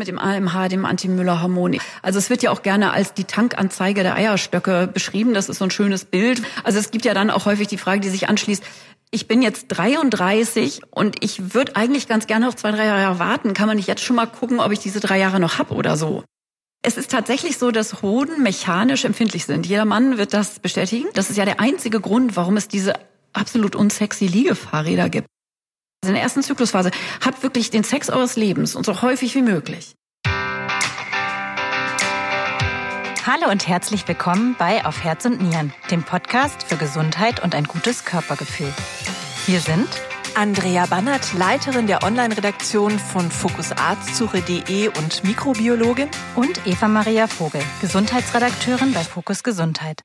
mit dem AMH, dem Anti-Müller-Hormon. Also es wird ja auch gerne als die Tankanzeige der Eierstöcke beschrieben. Das ist so ein schönes Bild. Also es gibt ja dann auch häufig die Frage, die sich anschließt, ich bin jetzt 33 und ich würde eigentlich ganz gerne noch zwei, drei Jahre warten. Kann man nicht jetzt schon mal gucken, ob ich diese drei Jahre noch hab oder so? Es ist tatsächlich so, dass Hoden mechanisch empfindlich sind. Jeder Mann wird das bestätigen. Das ist ja der einzige Grund, warum es diese absolut unsexy Liegefahrräder gibt. In der ersten Zyklusphase habt wirklich den Sex eures Lebens und so häufig wie möglich. Hallo und herzlich willkommen bei Auf Herz und Nieren, dem Podcast für Gesundheit und ein gutes Körpergefühl. Wir sind Andrea Bannert, Leiterin der Online-Redaktion von fokusarztsuche.de und Mikrobiologin. Und Eva Maria Vogel, Gesundheitsredakteurin bei Fokus Gesundheit.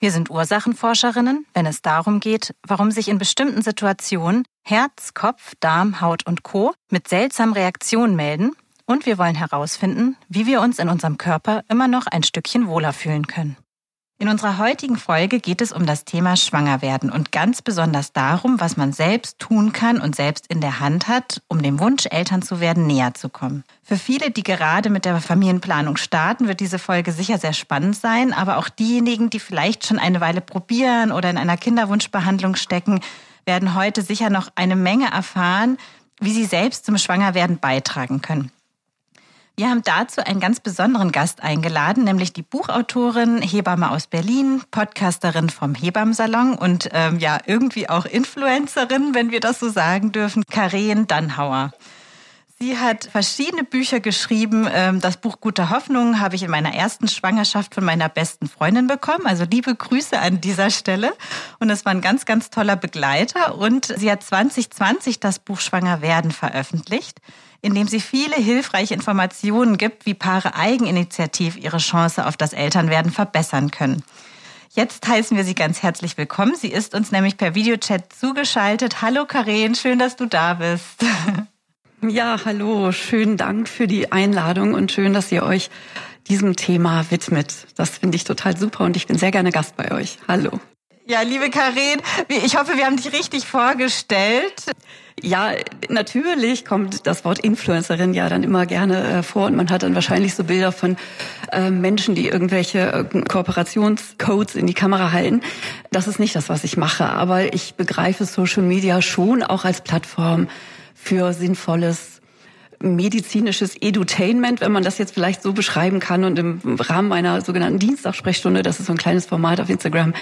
Wir sind Ursachenforscherinnen, wenn es darum geht, warum sich in bestimmten Situationen Herz, Kopf, Darm, Haut und Co. mit seltsamen Reaktionen melden. Und wir wollen herausfinden, wie wir uns in unserem Körper immer noch ein Stückchen wohler fühlen können. In unserer heutigen Folge geht es um das Thema Schwangerwerden und ganz besonders darum, was man selbst tun kann und selbst in der Hand hat, um dem Wunsch, Eltern zu werden, näher zu kommen. Für viele, die gerade mit der Familienplanung starten, wird diese Folge sicher sehr spannend sein, aber auch diejenigen, die vielleicht schon eine Weile probieren oder in einer Kinderwunschbehandlung stecken, werden heute sicher noch eine Menge erfahren, wie sie selbst zum Schwangerwerden beitragen können. Wir haben dazu einen ganz besonderen Gast eingeladen, nämlich die Buchautorin, Hebamme aus Berlin, Podcasterin vom Hebammensalon und ähm, ja, irgendwie auch Influencerin, wenn wir das so sagen dürfen, Karen Dannhauer. Sie hat verschiedene Bücher geschrieben. Ähm, das Buch Gute Hoffnung habe ich in meiner ersten Schwangerschaft von meiner besten Freundin bekommen. Also liebe Grüße an dieser Stelle. Und es war ein ganz, ganz toller Begleiter. Und sie hat 2020 das Buch Schwanger werden veröffentlicht in dem sie viele hilfreiche Informationen gibt, wie Paare eigeninitiativ ihre Chance auf das Elternwerden verbessern können. Jetzt heißen wir Sie ganz herzlich willkommen. Sie ist uns nämlich per Videochat zugeschaltet. Hallo Karen, schön, dass du da bist. Ja, hallo, schönen Dank für die Einladung und schön, dass ihr euch diesem Thema widmet. Das finde ich total super und ich bin sehr gerne Gast bei euch. Hallo. Ja, liebe Karin, ich hoffe, wir haben dich richtig vorgestellt. Ja, natürlich kommt das Wort Influencerin ja dann immer gerne äh, vor und man hat dann wahrscheinlich so Bilder von äh, Menschen, die irgendwelche äh, Kooperationscodes in die Kamera halten. Das ist nicht das, was ich mache, aber ich begreife Social Media schon auch als Plattform für sinnvolles medizinisches Edutainment, wenn man das jetzt vielleicht so beschreiben kann. Und im Rahmen meiner sogenannten Dienstagssprechstunde, das ist so ein kleines Format auf Instagram,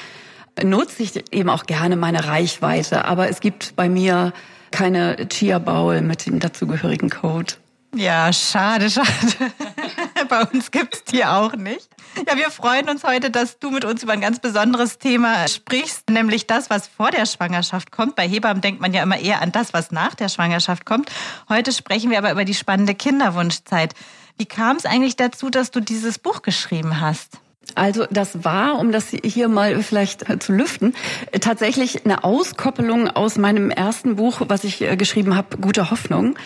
nutze ich eben auch gerne meine Reichweite. Aber es gibt bei mir keine Chia Bowl mit dem dazugehörigen Code. Ja, schade, schade. Bei uns gibt's die auch nicht. Ja, wir freuen uns heute, dass du mit uns über ein ganz besonderes Thema sprichst, nämlich das, was vor der Schwangerschaft kommt. Bei Hebammen denkt man ja immer eher an das, was nach der Schwangerschaft kommt. Heute sprechen wir aber über die spannende Kinderwunschzeit. Wie kam es eigentlich dazu, dass du dieses Buch geschrieben hast? Also das war, um das hier mal vielleicht äh, zu lüften, äh, tatsächlich eine Auskoppelung aus meinem ersten Buch, was ich äh, geschrieben habe, Gute Hoffnung,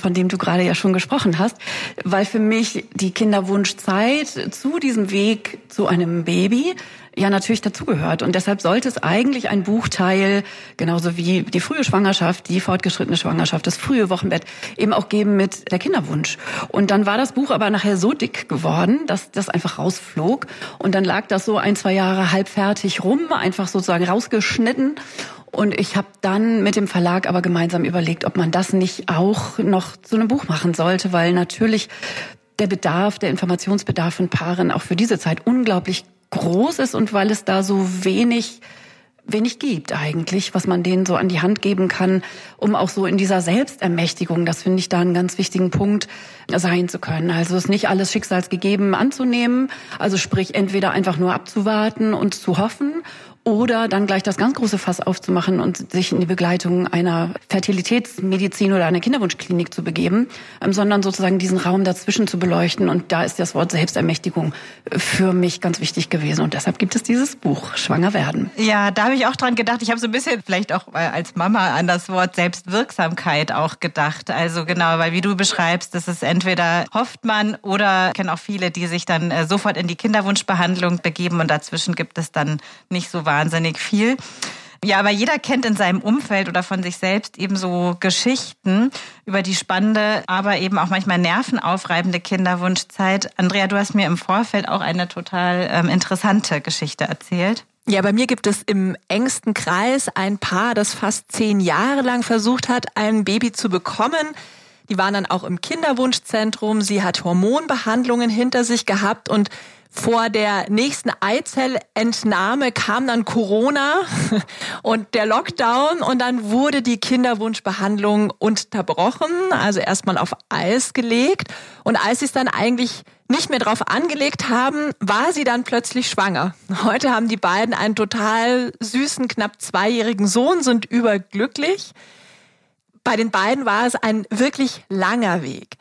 von dem du gerade ja schon gesprochen hast, weil für mich die Kinderwunschzeit zu diesem Weg zu einem Baby ja natürlich dazugehört. Und deshalb sollte es eigentlich ein Buchteil, genauso wie die frühe Schwangerschaft, die fortgeschrittene Schwangerschaft, das frühe Wochenbett, eben auch geben mit der Kinderwunsch. Und dann war das Buch aber nachher so dick geworden, dass das einfach rausflog. Und dann lag das so ein, zwei Jahre halbfertig rum, einfach sozusagen rausgeschnitten. Und ich habe dann mit dem Verlag aber gemeinsam überlegt, ob man das nicht auch noch zu einem Buch machen sollte, weil natürlich der Bedarf, der Informationsbedarf von Paaren auch für diese Zeit unglaublich groß ist und weil es da so wenig wenig gibt eigentlich, was man denen so an die Hand geben kann, um auch so in dieser Selbstermächtigung, das finde ich da einen ganz wichtigen Punkt, sein zu können. Also es nicht alles schicksalsgegeben anzunehmen, also sprich entweder einfach nur abzuwarten und zu hoffen oder dann gleich das ganz große Fass aufzumachen und sich in die Begleitung einer Fertilitätsmedizin oder einer Kinderwunschklinik zu begeben, ähm, sondern sozusagen diesen Raum dazwischen zu beleuchten. Und da ist das Wort Selbstermächtigung für mich ganz wichtig gewesen. Und deshalb gibt es dieses Buch, Schwanger werden. Ja, da habe ich auch dran gedacht. Ich habe so ein bisschen vielleicht auch als Mama an das Wort Selbstwirksamkeit auch gedacht. Also genau, weil wie du beschreibst, das ist entweder hofft man oder kennen auch viele, die sich dann äh, sofort in die Kinderwunschbehandlung begeben und dazwischen gibt es dann nicht so wahnsinnig viel. Ja, aber jeder kennt in seinem Umfeld oder von sich selbst eben so Geschichten über die spannende, aber eben auch manchmal nervenaufreibende Kinderwunschzeit. Andrea, du hast mir im Vorfeld auch eine total ähm, interessante Geschichte erzählt. Ja, bei mir gibt es im engsten Kreis ein Paar, das fast zehn Jahre lang versucht hat, ein Baby zu bekommen. Die waren dann auch im Kinderwunschzentrum. Sie hat Hormonbehandlungen hinter sich gehabt und vor der nächsten Eizellentnahme kam dann Corona und der Lockdown und dann wurde die Kinderwunschbehandlung unterbrochen, also erstmal auf Eis gelegt. Und als sie es dann eigentlich nicht mehr drauf angelegt haben, war sie dann plötzlich schwanger. Heute haben die beiden einen total süßen, knapp zweijährigen Sohn, sind überglücklich. Bei den beiden war es ein wirklich langer Weg.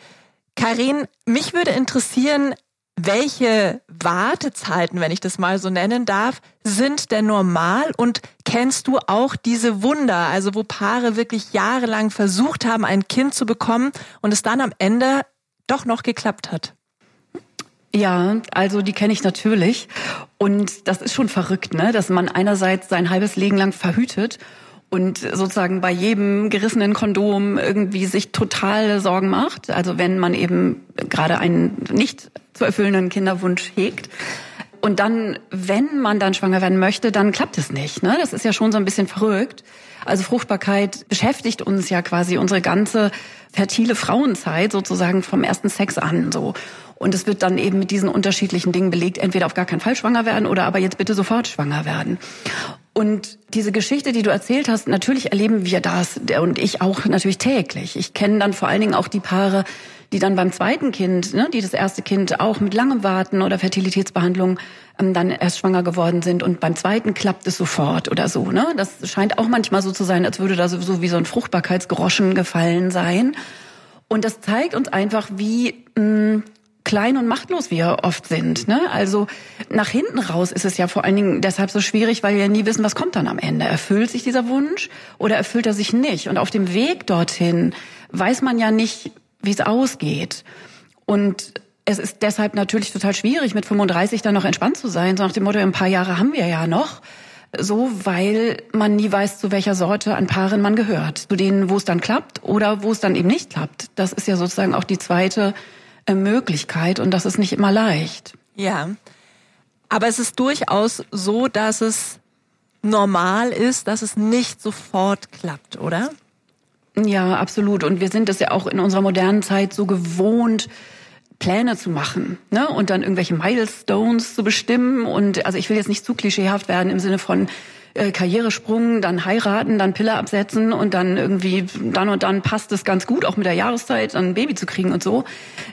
Karin, mich würde interessieren, welche Wartezeiten, wenn ich das mal so nennen darf, sind denn normal und kennst du auch diese Wunder, also wo Paare wirklich jahrelang versucht haben, ein Kind zu bekommen und es dann am Ende doch noch geklappt hat? Ja, also die kenne ich natürlich. Und das ist schon verrückt, ne? dass man einerseits sein halbes Leben lang verhütet und sozusagen bei jedem gerissenen Kondom irgendwie sich total Sorgen macht. Also wenn man eben gerade einen nicht zu erfüllenden Kinderwunsch hegt. Und dann, wenn man dann schwanger werden möchte, dann klappt es nicht. Ne? Das ist ja schon so ein bisschen verrückt. Also Fruchtbarkeit beschäftigt uns ja quasi unsere ganze fertile Frauenzeit sozusagen vom ersten Sex an so. Und es wird dann eben mit diesen unterschiedlichen Dingen belegt, entweder auf gar keinen Fall schwanger werden oder aber jetzt bitte sofort schwanger werden. Und diese Geschichte, die du erzählt hast, natürlich erleben wir das und ich auch natürlich täglich. Ich kenne dann vor allen Dingen auch die Paare, die dann beim zweiten Kind, ne, die das erste Kind auch mit langem Warten oder Fertilitätsbehandlung ähm, dann erst schwanger geworden sind und beim zweiten klappt es sofort oder so. Ne? Das scheint auch manchmal so zu sein, als würde da sowieso wie so ein Fruchtbarkeitsgroschen gefallen sein. Und das zeigt uns einfach, wie mh, mm, klein und machtlos wir oft sind. Ne? Also nach hinten raus ist es ja vor allen Dingen deshalb so schwierig, weil wir nie wissen, was kommt dann am Ende. Erfüllt sich dieser Wunsch oder erfüllt er sich nicht? Und auf dem Weg dorthin weiß man ja nicht, wie es ausgeht. Und es ist deshalb natürlich total schwierig, mit 35 dann noch entspannt zu sein. So nach dem Motto, ein paar Jahre haben wir ja noch. So, weil man nie weiß, zu welcher Sorte an Paaren man gehört. Zu denen, wo es dann klappt oder wo es dann eben nicht klappt. Das ist ja sozusagen auch die zweite Möglichkeit und das ist nicht immer leicht. Ja. Aber es ist durchaus so, dass es normal ist, dass es nicht sofort klappt, oder? Ja, absolut. Und wir sind es ja auch in unserer modernen Zeit so gewohnt, Pläne zu machen ne? und dann irgendwelche Milestones zu bestimmen. Und also ich will jetzt nicht zu klischeehaft werden im Sinne von, äh, Karrieresprung, dann heiraten, dann Pille absetzen und dann irgendwie dann und dann passt es ganz gut, auch mit der Jahreszeit, dann ein Baby zu kriegen und so.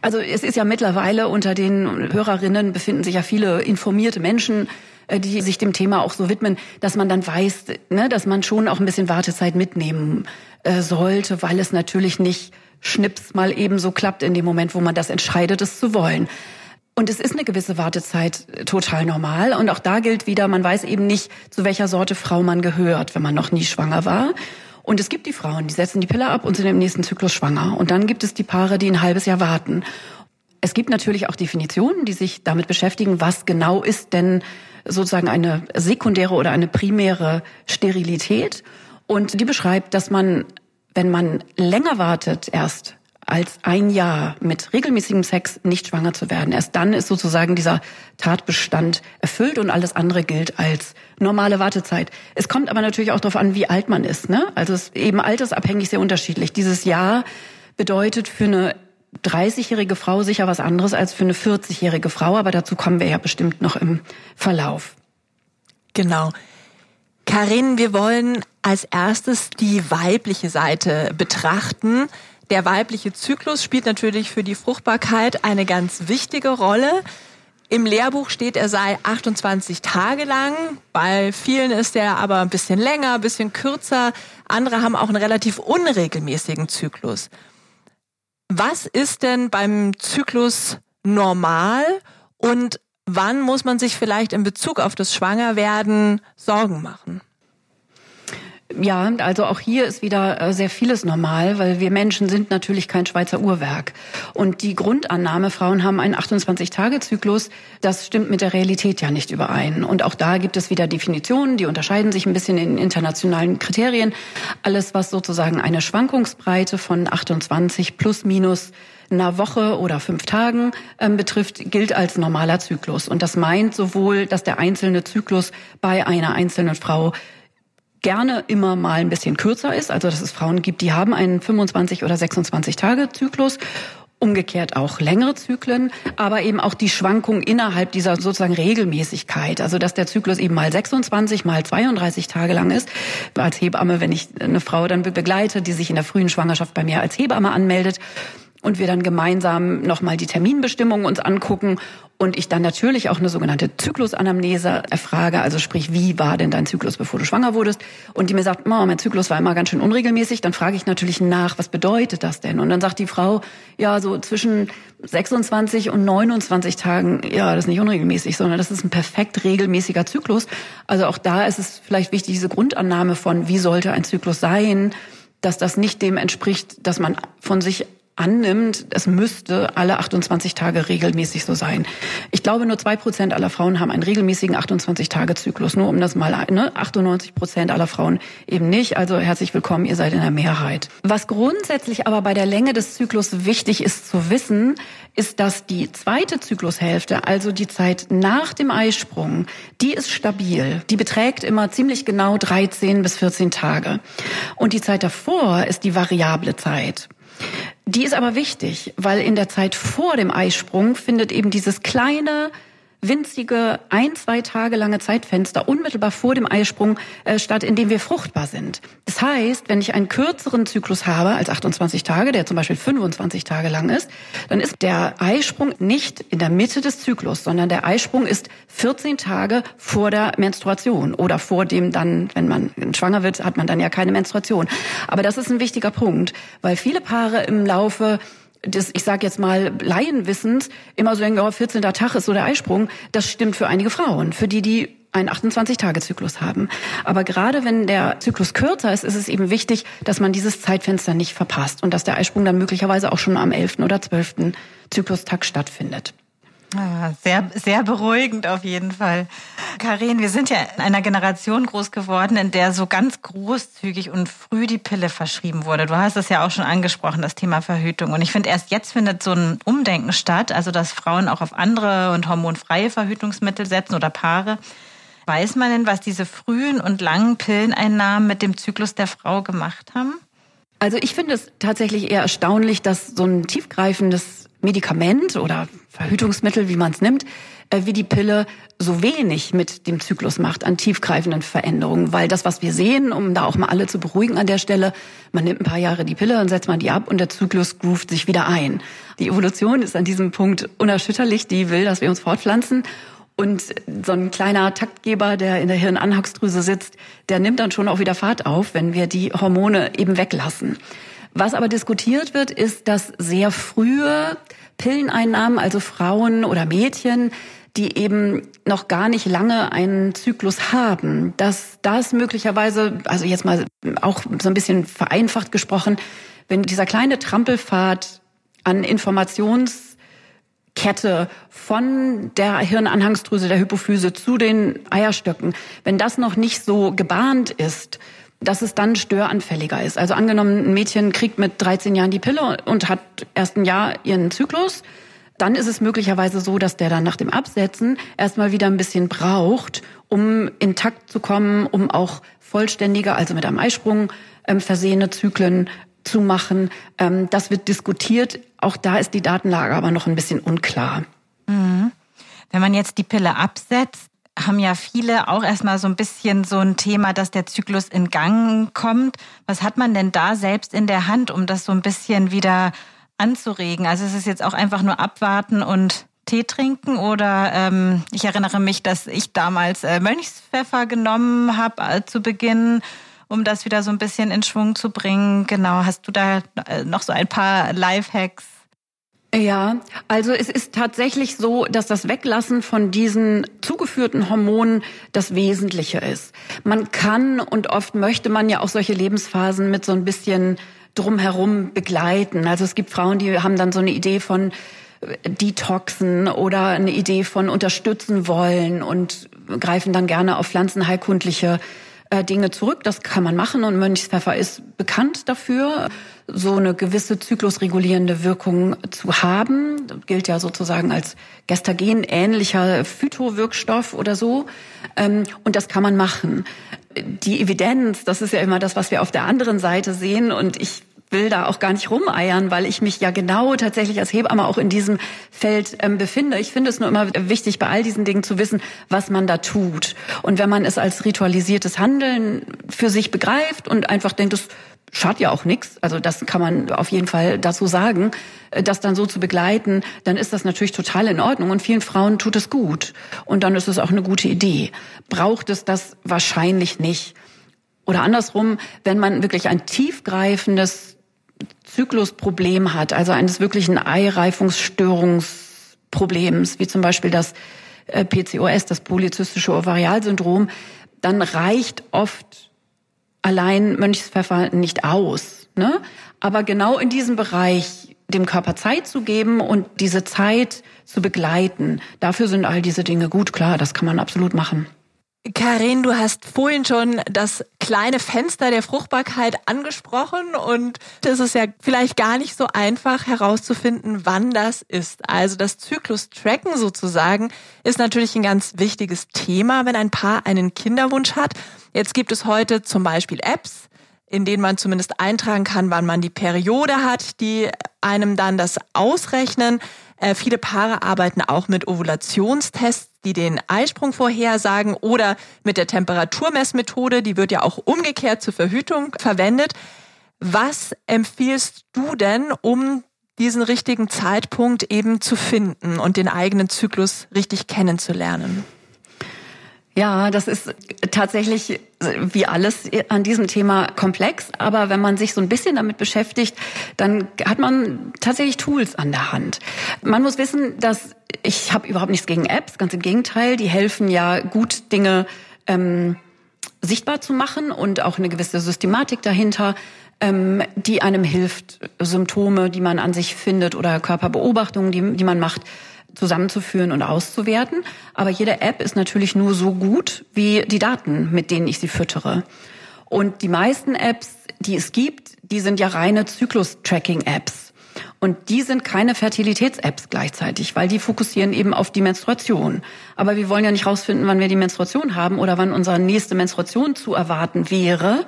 Also es ist ja mittlerweile unter den Hörerinnen befinden sich ja viele informierte Menschen, äh, die sich dem Thema auch so widmen, dass man dann weiß, ne, dass man schon auch ein bisschen Wartezeit mitnehmen äh, sollte, weil es natürlich nicht schnips mal eben so klappt in dem Moment, wo man das entscheidet, es zu wollen. Und es ist eine gewisse Wartezeit äh, total normal. Und auch da gilt wieder, man weiß eben nicht, zu welcher Sorte Frau man gehört, wenn man noch nie schwanger war. Und es gibt die Frauen, die setzen die Pille ab und sind im nächsten Zyklus schwanger. Und dann gibt es die Paare, die ein halbes Jahr warten. Es gibt natürlich auch Definitionen, die sich damit beschäftigen, was genau ist denn sozusagen eine sekundäre oder eine primäre Sterilität. Und die beschreibt, dass man, wenn man länger wartet erst, als ein Jahr mit regelmäßigem Sex nicht schwanger zu werden. Erst dann ist sozusagen dieser Tatbestand erfüllt und alles andere gilt als normale Wartezeit. Es kommt aber natürlich auch darauf an, wie alt man ist. Ne? Also es ist eben altersabhängig sehr unterschiedlich. Dieses Jahr bedeutet für eine 30-jährige Frau sicher was anderes als für eine 40-jährige Frau, aber dazu kommen wir ja bestimmt noch im Verlauf. Genau. Karin, wir wollen als erstes die weibliche Seite betrachten. Der weibliche Zyklus spielt natürlich für die Fruchtbarkeit eine ganz wichtige Rolle. Im Lehrbuch steht, er sei 28 Tage lang. Bei vielen ist er aber ein bisschen länger, ein bisschen kürzer. Andere haben auch einen relativ unregelmäßigen Zyklus. Was ist denn beim Zyklus normal und wann muss man sich vielleicht in Bezug auf das Schwangerwerden Sorgen machen? Ja, also auch hier ist wieder äh, sehr vieles normal, weil wir Menschen sind natürlich kein Schweizer Uhrwerk. Und die Grundannahme, Frauen haben einen 28-Tage-Zyklus, das stimmt mit der Realität ja nicht überein. Und auch da gibt es wieder Definitionen, die unterscheiden sich ein bisschen in internationalen Kriterien. Alles, was sozusagen eine Schwankungsbreite von 28 plus minus einer Woche oder fünf Tagen ähm, betrifft, gilt als normaler Zyklus. Und das meint sowohl, dass der einzelne Zyklus bei einer einzelnen Frau gerne immer mal ein bisschen kürzer ist, also dass es Frauen gibt, die haben einen 25 oder 26 Tage Zyklus umgekehrt auch längere Zyklen, aber eben auch die Schwankung innerhalb dieser sozusagen Regelmäßigkeit, also dass der Zyklus eben mal 26, mal 32 Tage lang ist. Als Hebamme, wenn ich eine Frau dann begleite, die sich in der frühen Schwangerschaft bei mir als Hebamme anmeldet und wir dann gemeinsam nochmal die Terminbestimmungen uns angucken und ich dann natürlich auch eine sogenannte Zyklusanamnese erfrage, also sprich, wie war denn dein Zyklus, bevor du schwanger wurdest? Und die mir sagt, Mama, mein Zyklus war immer ganz schön unregelmäßig. Dann frage ich natürlich nach, was bedeutet das denn? Und dann sagt die Frau, ja, so zwischen 26 und 29 Tagen, ja, das ist nicht unregelmäßig, sondern das ist ein perfekt regelmäßiger Zyklus. Also auch da ist es vielleicht wichtig, diese Grundannahme von, wie sollte ein Zyklus sein, dass das nicht dem entspricht, dass man von sich annimmt, es müsste alle 28 Tage regelmäßig so sein. Ich glaube, nur zwei Prozent aller Frauen haben einen regelmäßigen 28-Tage-Zyklus. Nur um das mal, ne? 98 Prozent aller Frauen eben nicht. Also herzlich willkommen, ihr seid in der Mehrheit. Was grundsätzlich aber bei der Länge des Zyklus wichtig ist zu wissen, ist, dass die zweite Zyklushälfte, also die Zeit nach dem Eisprung, die ist stabil. Die beträgt immer ziemlich genau 13 bis 14 Tage. Und die Zeit davor ist die variable Zeit. Die ist aber wichtig, weil in der Zeit vor dem Eisprung findet eben dieses kleine winzige ein, zwei Tage lange Zeitfenster unmittelbar vor dem Eisprung äh, statt, in dem wir fruchtbar sind. Das heißt, wenn ich einen kürzeren Zyklus habe als 28 Tage, der zum Beispiel 25 Tage lang ist, dann ist der Eisprung nicht in der Mitte des Zyklus, sondern der Eisprung ist 14 Tage vor der Menstruation oder vor dem dann, wenn man schwanger wird, hat man dann ja keine Menstruation. Aber das ist ein wichtiger Punkt, weil viele Paare im Laufe des, ich sage jetzt mal, Laienwissens immer so denken, oh, 14. Tag ist so der Eisprung. Das stimmt für einige Frauen, für die, die einen 28-Tage-Zyklus haben. Aber gerade wenn der Zyklus kürzer ist, ist es eben wichtig, dass man dieses Zeitfenster nicht verpasst und dass der Eisprung dann möglicherweise auch schon am 11. oder 12. Zyklustag stattfindet. Ah, sehr, sehr beruhigend auf jeden Fall. Karin, wir sind ja in einer Generation groß geworden, in der so ganz großzügig und früh die Pille verschrieben wurde. Du hast es ja auch schon angesprochen, das Thema Verhütung. Und ich finde, erst jetzt findet so ein Umdenken statt, also dass Frauen auch auf andere und hormonfreie Verhütungsmittel setzen oder Paare. Weiß man denn, was diese frühen und langen Pilleneinnahmen mit dem Zyklus der Frau gemacht haben? Also ich finde es tatsächlich eher erstaunlich, dass so ein tiefgreifendes Medikament oder Verhütungsmittel, wie man es nimmt, äh, wie die Pille so wenig mit dem Zyklus macht an tiefgreifenden Veränderungen. Weil das, was wir sehen, um da auch mal alle zu beruhigen an der Stelle, man nimmt ein paar Jahre die Pille, dann setzt man die ab und der Zyklus groovt sich wieder ein. Die Evolution ist an diesem Punkt unerschütterlich, die will, dass wir uns fortpflanzen. Und so ein kleiner Taktgeber, der in der Hirnanhangsdrüse sitzt, der nimmt dann schon auch wieder Fahrt auf, wenn wir die Hormone eben weglassen. Was aber diskutiert wird, ist, dass sehr frühe Pilleneinnahmen, also Frauen oder Mädchen, die eben noch gar nicht lange einen Zyklus haben, dass das möglicherweise, also jetzt mal auch so ein bisschen vereinfacht gesprochen, wenn dieser kleine Trampelpfad an Informationskette von der Hirnanhangsdrüse der Hypophyse zu den Eierstöcken, wenn das noch nicht so gebahnt ist, dass es dann störanfälliger ist. Also angenommen, ein Mädchen kriegt mit 13 Jahren die Pille und hat erst ein Jahr ihren Zyklus, dann ist es möglicherweise so, dass der dann nach dem Absetzen erstmal wieder ein bisschen braucht, um intakt zu kommen, um auch vollständige, also mit einem Eisprung ähm, versehene Zyklen zu machen. Ähm, das wird diskutiert. Auch da ist die Datenlage aber noch ein bisschen unklar. Mhm. Wenn man jetzt die Pille absetzt, haben ja viele auch erstmal so ein bisschen so ein Thema, dass der Zyklus in Gang kommt. Was hat man denn da selbst in der Hand, um das so ein bisschen wieder anzuregen? Also ist es jetzt auch einfach nur abwarten und Tee trinken oder ähm, ich erinnere mich, dass ich damals äh, Mönchspfeffer genommen habe äh, zu Beginn, um das wieder so ein bisschen in Schwung zu bringen. Genau, hast du da äh, noch so ein paar Lifehacks? Ja, also es ist tatsächlich so, dass das Weglassen von diesen zugeführten Hormonen das Wesentliche ist. Man kann und oft möchte man ja auch solche Lebensphasen mit so ein bisschen drumherum begleiten. Also es gibt Frauen, die haben dann so eine Idee von äh, Detoxen oder eine Idee von unterstützen wollen und greifen dann gerne auf pflanzenheilkundliche Dinge zurück. Das kann man machen und Mönchspfeffer ist bekannt dafür so eine gewisse zyklusregulierende Wirkung zu haben. Das gilt ja sozusagen als Gestagen ähnlicher Phytowirkstoff oder so. Ähm, und das kann man machen. Die Evidenz, das ist ja immer das, was wir auf der anderen Seite sehen. Und ich will da auch gar nicht rumeiern, weil ich mich ja genau tatsächlich als Hebamme auch in diesem Feld ähm, befinde. Ich finde es nur immer wichtig, bei all diesen Dingen zu wissen, was man da tut. Und wenn man es als ritualisiertes Handeln für sich begreift und einfach denkt, das schadet ja auch nichts. Also das kann man auf jeden Fall dazu sagen, äh, das dann so zu begleiten, dann ist das natürlich total in Ordnung und vielen Frauen tut es gut und dann ist es auch eine gute Idee. Braucht es das wahrscheinlich nicht. Oder andersrum, wenn man wirklich ein tiefgreifendes Zyklusproblem hat, also eines wirklichen Eireifungsstörungsproblems, wie zum Beispiel das äh, PCOS, das polyzystische Ovarialsyndrom, dann reicht oft allein Mönchspfeffer nicht aus. Ne? Aber genau in diesem Bereich dem Körper Zeit zu geben und diese Zeit zu begleiten, dafür sind all diese Dinge gut. Klar, das kann man absolut machen. Karin, du hast vorhin schon das kleine Fenster der Fruchtbarkeit angesprochen und es ist ja vielleicht gar nicht so einfach herauszufinden, wann das ist. Also das Zyklus-Tracken sozusagen ist natürlich ein ganz wichtiges Thema, wenn ein Paar einen Kinderwunsch hat. Jetzt gibt es heute zum Beispiel Apps, in denen man zumindest eintragen kann, wann man die Periode hat, die einem dann das ausrechnen. Äh, viele Paare arbeiten auch mit Ovulationstests, die den Eisprung vorhersagen oder mit der Temperaturmessmethode, die wird ja auch umgekehrt zur Verhütung verwendet. Was empfiehlst du denn, um diesen richtigen Zeitpunkt eben zu finden und den eigenen Zyklus richtig kennenzulernen? Ja, das ist tatsächlich wie alles an diesem Thema komplex. Aber wenn man sich so ein bisschen damit beschäftigt, dann hat man tatsächlich Tools an der Hand. Man muss wissen, dass ich habe überhaupt nichts gegen Apps, ganz im Gegenteil. Die helfen ja gut, Dinge ähm, sichtbar zu machen und auch eine gewisse Systematik dahinter, ähm, die einem hilft, Symptome, die man an sich findet oder Körperbeobachtungen, die, die man macht, zusammenzuführen und auszuwerten. Aber jede App ist natürlich nur so gut wie die Daten, mit denen ich sie füttere. Und die meisten Apps, die es gibt, die sind ja reine Zyklus-Tracking-Apps. Und die sind keine Fertilitäts-Apps gleichzeitig, weil die fokussieren eben auf die Menstruation. Aber wir wollen ja nicht rausfinden, wann wir die Menstruation haben oder wann unsere nächste Menstruation zu erwarten wäre,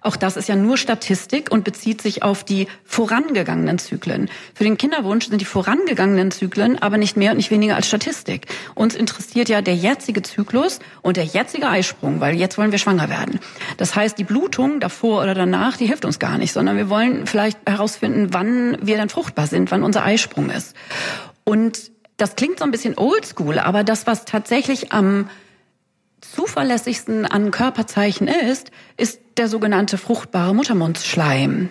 auch das ist ja nur Statistik und bezieht sich auf die vorangegangenen Zyklen. Für den Kinderwunsch sind die vorangegangenen Zyklen aber nicht mehr und nicht weniger als Statistik. Uns interessiert ja der jetzige Zyklus und der jetzige Eisprung, weil jetzt wollen wir schwanger werden. Das heißt, die Blutung davor oder danach, die hilft uns gar nicht, sondern wir wollen vielleicht herausfinden, wann wir dann fruchtbar sind, wann unser Eisprung ist. Und das klingt so ein bisschen oldschool, aber das, was tatsächlich am zuverlässigsten an Körperzeichen ist, ist der sogenannte fruchtbare Muttermundsschleim.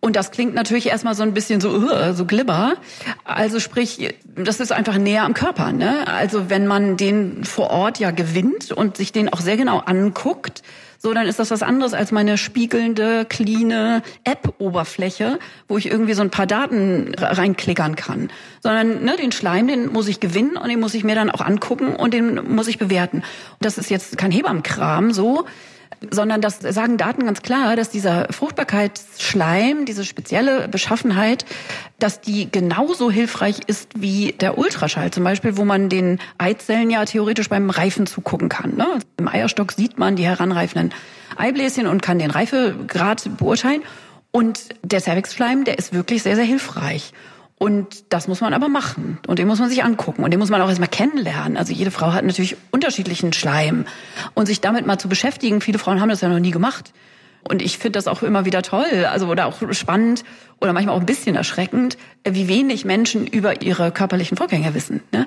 Und das klingt natürlich erstmal so ein bisschen so, uh, so glibber. Also sprich, das ist einfach näher am Körper. Ne? Also wenn man den vor Ort ja gewinnt und sich den auch sehr genau anguckt, so, dann ist das was anderes als meine spiegelnde, cleane App-Oberfläche, wo ich irgendwie so ein paar Daten reinklickern kann. Sondern ne, den Schleim, den muss ich gewinnen und den muss ich mir dann auch angucken und den muss ich bewerten. Und das ist jetzt kein Hebammenkram so, sondern das sagen Daten ganz klar, dass dieser Fruchtbarkeitsschleim, diese spezielle Beschaffenheit, dass die genauso hilfreich ist wie der Ultraschall zum Beispiel, wo man den Eizellen ja theoretisch beim Reifen zugucken kann. Ne? Im Eierstock sieht man die heranreifenden Eibläschen und kann den Reifegrad beurteilen. Und der Cervixschleim, der ist wirklich sehr, sehr hilfreich. Und das muss man aber machen. Und den muss man sich angucken. Und den muss man auch erstmal kennenlernen. Also jede Frau hat natürlich unterschiedlichen Schleim. Und sich damit mal zu beschäftigen, viele Frauen haben das ja noch nie gemacht. Und ich finde das auch immer wieder toll, also oder auch spannend oder manchmal auch ein bisschen erschreckend, wie wenig Menschen über ihre körperlichen Vorgänge wissen. Ne?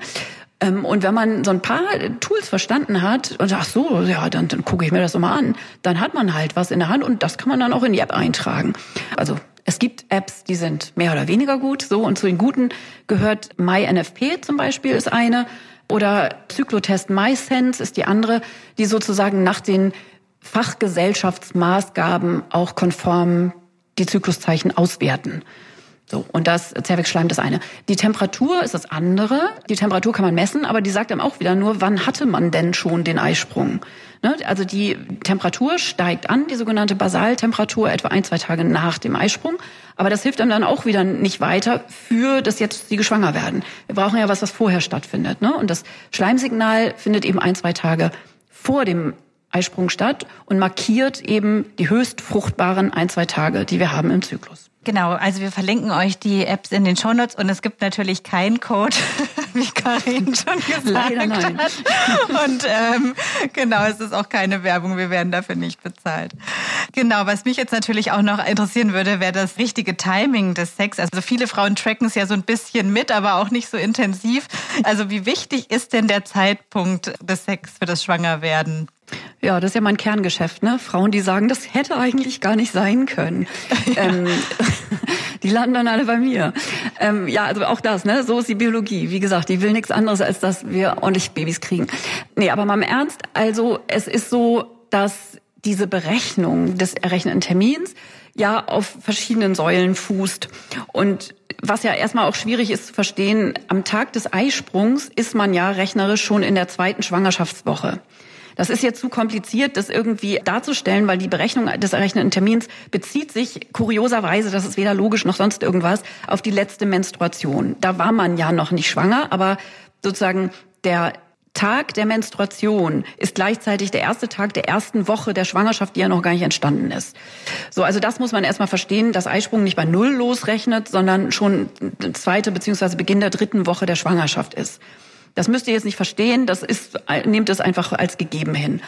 Ähm, und wenn man so ein paar Tools verstanden hat und sagt, ach so, ja, dann, dann gucke ich mir das so mal an, dann hat man halt was in der Hand und das kann man dann auch in die App eintragen. Also Es gibt Apps, die sind mehr oder weniger gut, so und zu den guten gehört MyNFP zum Beispiel ist eine oder Zyklotest MySense ist die andere, die sozusagen nach den Fachgesellschaftsmaßgaben auch konform die Zykluszeichen auswerten. So, und das Zervixschleim das eine. Die Temperatur ist das andere. Die Temperatur kann man messen, aber die sagt einem auch wieder nur, wann hatte man denn schon den Eisprung? Ne? Also die Temperatur steigt an, die sogenannte Basaltemperatur, etwa ein, zwei Tage nach dem Eisprung. Aber das hilft einem dann auch wieder nicht weiter für das jetzt die schwanger werden. Wir brauchen ja was, was vorher stattfindet. Ne? Und das Schleimsignal findet eben ein, zwei Tage vor dem Eisprung statt und markiert eben die höchst fruchtbaren ein, zwei Tage, die wir haben im Zyklus. Genau, also wir verlinken euch die Apps in den Shownotes und es gibt natürlich keinen Code, wie Karin schon gesagt hat. Und ähm, genau, es ist auch keine Werbung, wir werden dafür nicht bezahlt. Genau, was mich jetzt natürlich auch noch interessieren würde, wäre das richtige Timing des Sex. Also viele Frauen tracken es ja so ein bisschen mit, aber auch nicht so intensiv. Also wie wichtig ist denn der Zeitpunkt des Sex für das Schwangerwerden? Ja, das ist ja mein Kerngeschäft, ne? Frauen, die sagen, das hätte eigentlich gar nicht sein können. ähm, die landen dann alle bei mir. Ähm, ja, also auch das, ne? So ist die Biologie. Wie gesagt, die will nichts anderes, als dass wir ordentlich Babys kriegen. Nee, aber mal im Ernst, also es ist so, dass diese Berechnung des errechneten Termins ja auf verschiedenen Säulen fußt. Und was ja erstmal auch schwierig ist zu verstehen, am Tag des Eisprungs ist man ja rechnerisch schon in der zweiten Schwangerschaftswoche. Das ist jetzt zu kompliziert, das irgendwie darzustellen, weil die Berechnung des errechneten Termins bezieht sich kurioserweise, das ist weder logisch noch sonst irgendwas, auf die letzte Menstruation. Da war man ja noch nicht schwanger, aber sozusagen der Tag der Menstruation ist gleichzeitig der erste Tag der ersten Woche der Schwangerschaft, die ja noch gar nicht entstanden ist. So, also das muss man erstmal verstehen, dass Eisprung nicht bei Null losrechnet, sondern schon zweite beziehungsweise Beginn der dritten Woche der Schwangerschaft ist. Das müsst ihr jetzt nicht verstehen, das ist, nehmt es einfach als gegeben hin.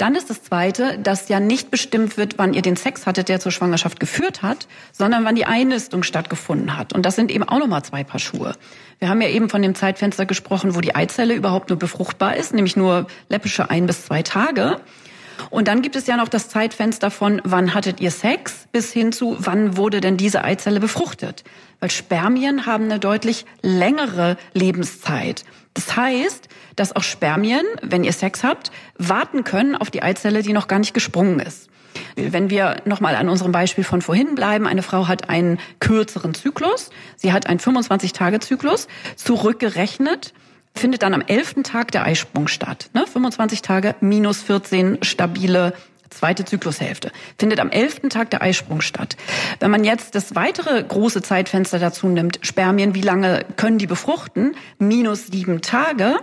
Dann ist das Zweite, dass ja nicht bestimmt wird, wann ihr den Sex hattet, der zur Schwangerschaft geführt hat, sondern wann die Einnistung stattgefunden hat. Und das sind eben auch nochmal zwei Paar Schuhe. Wir haben ja eben von dem Zeitfenster gesprochen, wo die Eizelle überhaupt nur befruchtbar ist, nämlich nur läppische ein bis zwei Tage. Und dann gibt es ja noch das Zeitfenster von, wann hattet ihr Sex, bis hin zu, wann wurde denn diese Eizelle befruchtet. Weil Spermien haben eine deutlich längere Lebenszeit. Das heißt, dass auch Spermien, wenn ihr Sex habt, warten können auf die Eizelle, die noch gar nicht gesprungen ist. Wenn wir nochmal an unserem Beispiel von vorhin bleiben, eine Frau hat einen kürzeren Zyklus, sie hat einen 25-Tage-Zyklus, zurückgerechnet findet dann am 11. Tag der Eisprung statt. Ne? 25 Tage minus 14 stabile zweite Zyklushälfte, findet am 11. Tag der Eisprung statt. Wenn man jetzt das weitere große Zeitfenster dazu nimmt, Spermien, wie lange können die befruchten, minus sieben Tage,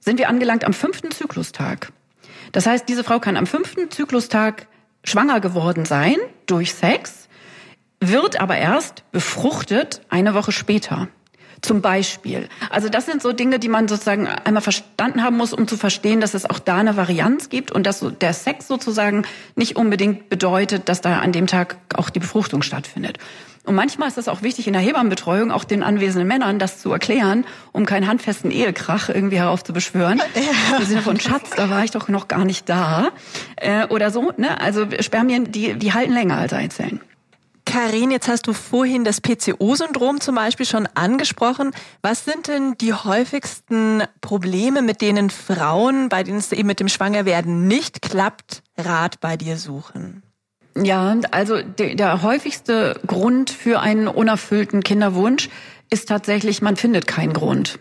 sind wir angelangt am fünften Zyklustag. Das heißt, diese Frau kann am fünften Zyklustag schwanger geworden sein durch Sex, wird aber erst befruchtet eine Woche später. Zum Beispiel. Also das sind so Dinge, die man sozusagen einmal verstanden haben muss, um zu verstehen, dass es auch da eine Varianz gibt und dass der Sex sozusagen nicht unbedingt bedeutet, dass da an dem Tag auch die Befruchtung stattfindet. Und manchmal ist es auch wichtig in der Hebammenbetreuung, auch den anwesenden Männern das zu erklären, um keinen handfesten Ehekrach irgendwie heraufzubeschwören. Ja. Im Sinne von Schatz, da war ich doch noch gar nicht da. Äh, oder so. Ne? Also Spermien, die, die halten länger als Eizellen. Karin, jetzt hast du vorhin das PCO-Syndrom zum Beispiel schon angesprochen. Was sind denn die häufigsten Probleme, mit denen Frauen, bei denen es eben mit dem Schwangerwerden nicht klappt, Rat bei dir suchen? Ja, also der, der häufigste Grund für einen unerfüllten Kinderwunsch ist tatsächlich, man findet keinen Grund.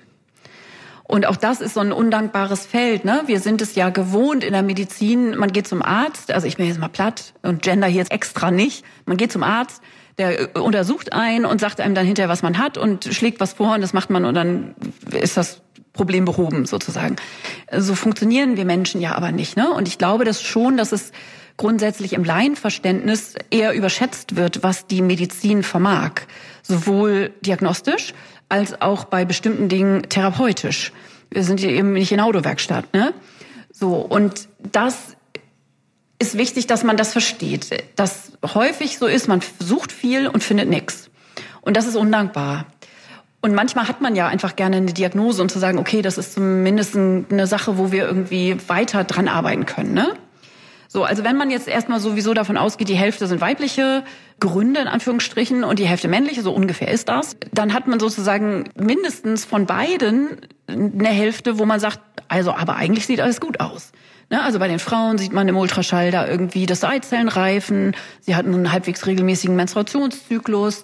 Und auch das ist so ein undankbares Feld. Ne? Wir sind es ja gewohnt in der Medizin, man geht zum Arzt, also ich bin jetzt mal platt und gender hier jetzt extra nicht, man geht zum Arzt, der äh, untersucht einen und sagt einem dann hinterher, was man hat und schlägt was vor und das macht man und dann ist das Problem behoben sozusagen. So funktionieren wir Menschen ja aber nicht. Ne? Und ich glaube das schon, dass es grundsätzlich im Laienverständnis eher überschätzt wird, was die Medizin vermag. Sowohl diagnostisch als auch bei bestimmten Dingen therapeutisch. Wir sind hier eben nicht in Autowerkstatt, ne? So. Und das ist wichtig, dass man das versteht. Dass häufig so ist, man sucht viel und findet nichts. Und das ist undankbar. Und manchmal hat man ja einfach gerne eine Diagnose und zu sagen, okay, das ist zumindest eine Sache, wo wir irgendwie weiter dran arbeiten können, ne? So, also wenn man jetzt erstmal sowieso davon ausgeht, die Hälfte sind weibliche Gründe in Anführungsstrichen und die Hälfte männliche, so ungefähr ist das, dann hat man sozusagen mindestens von beiden eine Hälfte, wo man sagt, also aber eigentlich sieht alles gut aus. Ne, also bei den Frauen sieht man im Ultraschall da irgendwie, dass Eizellen reifen, sie hatten einen halbwegs regelmäßigen Menstruationszyklus,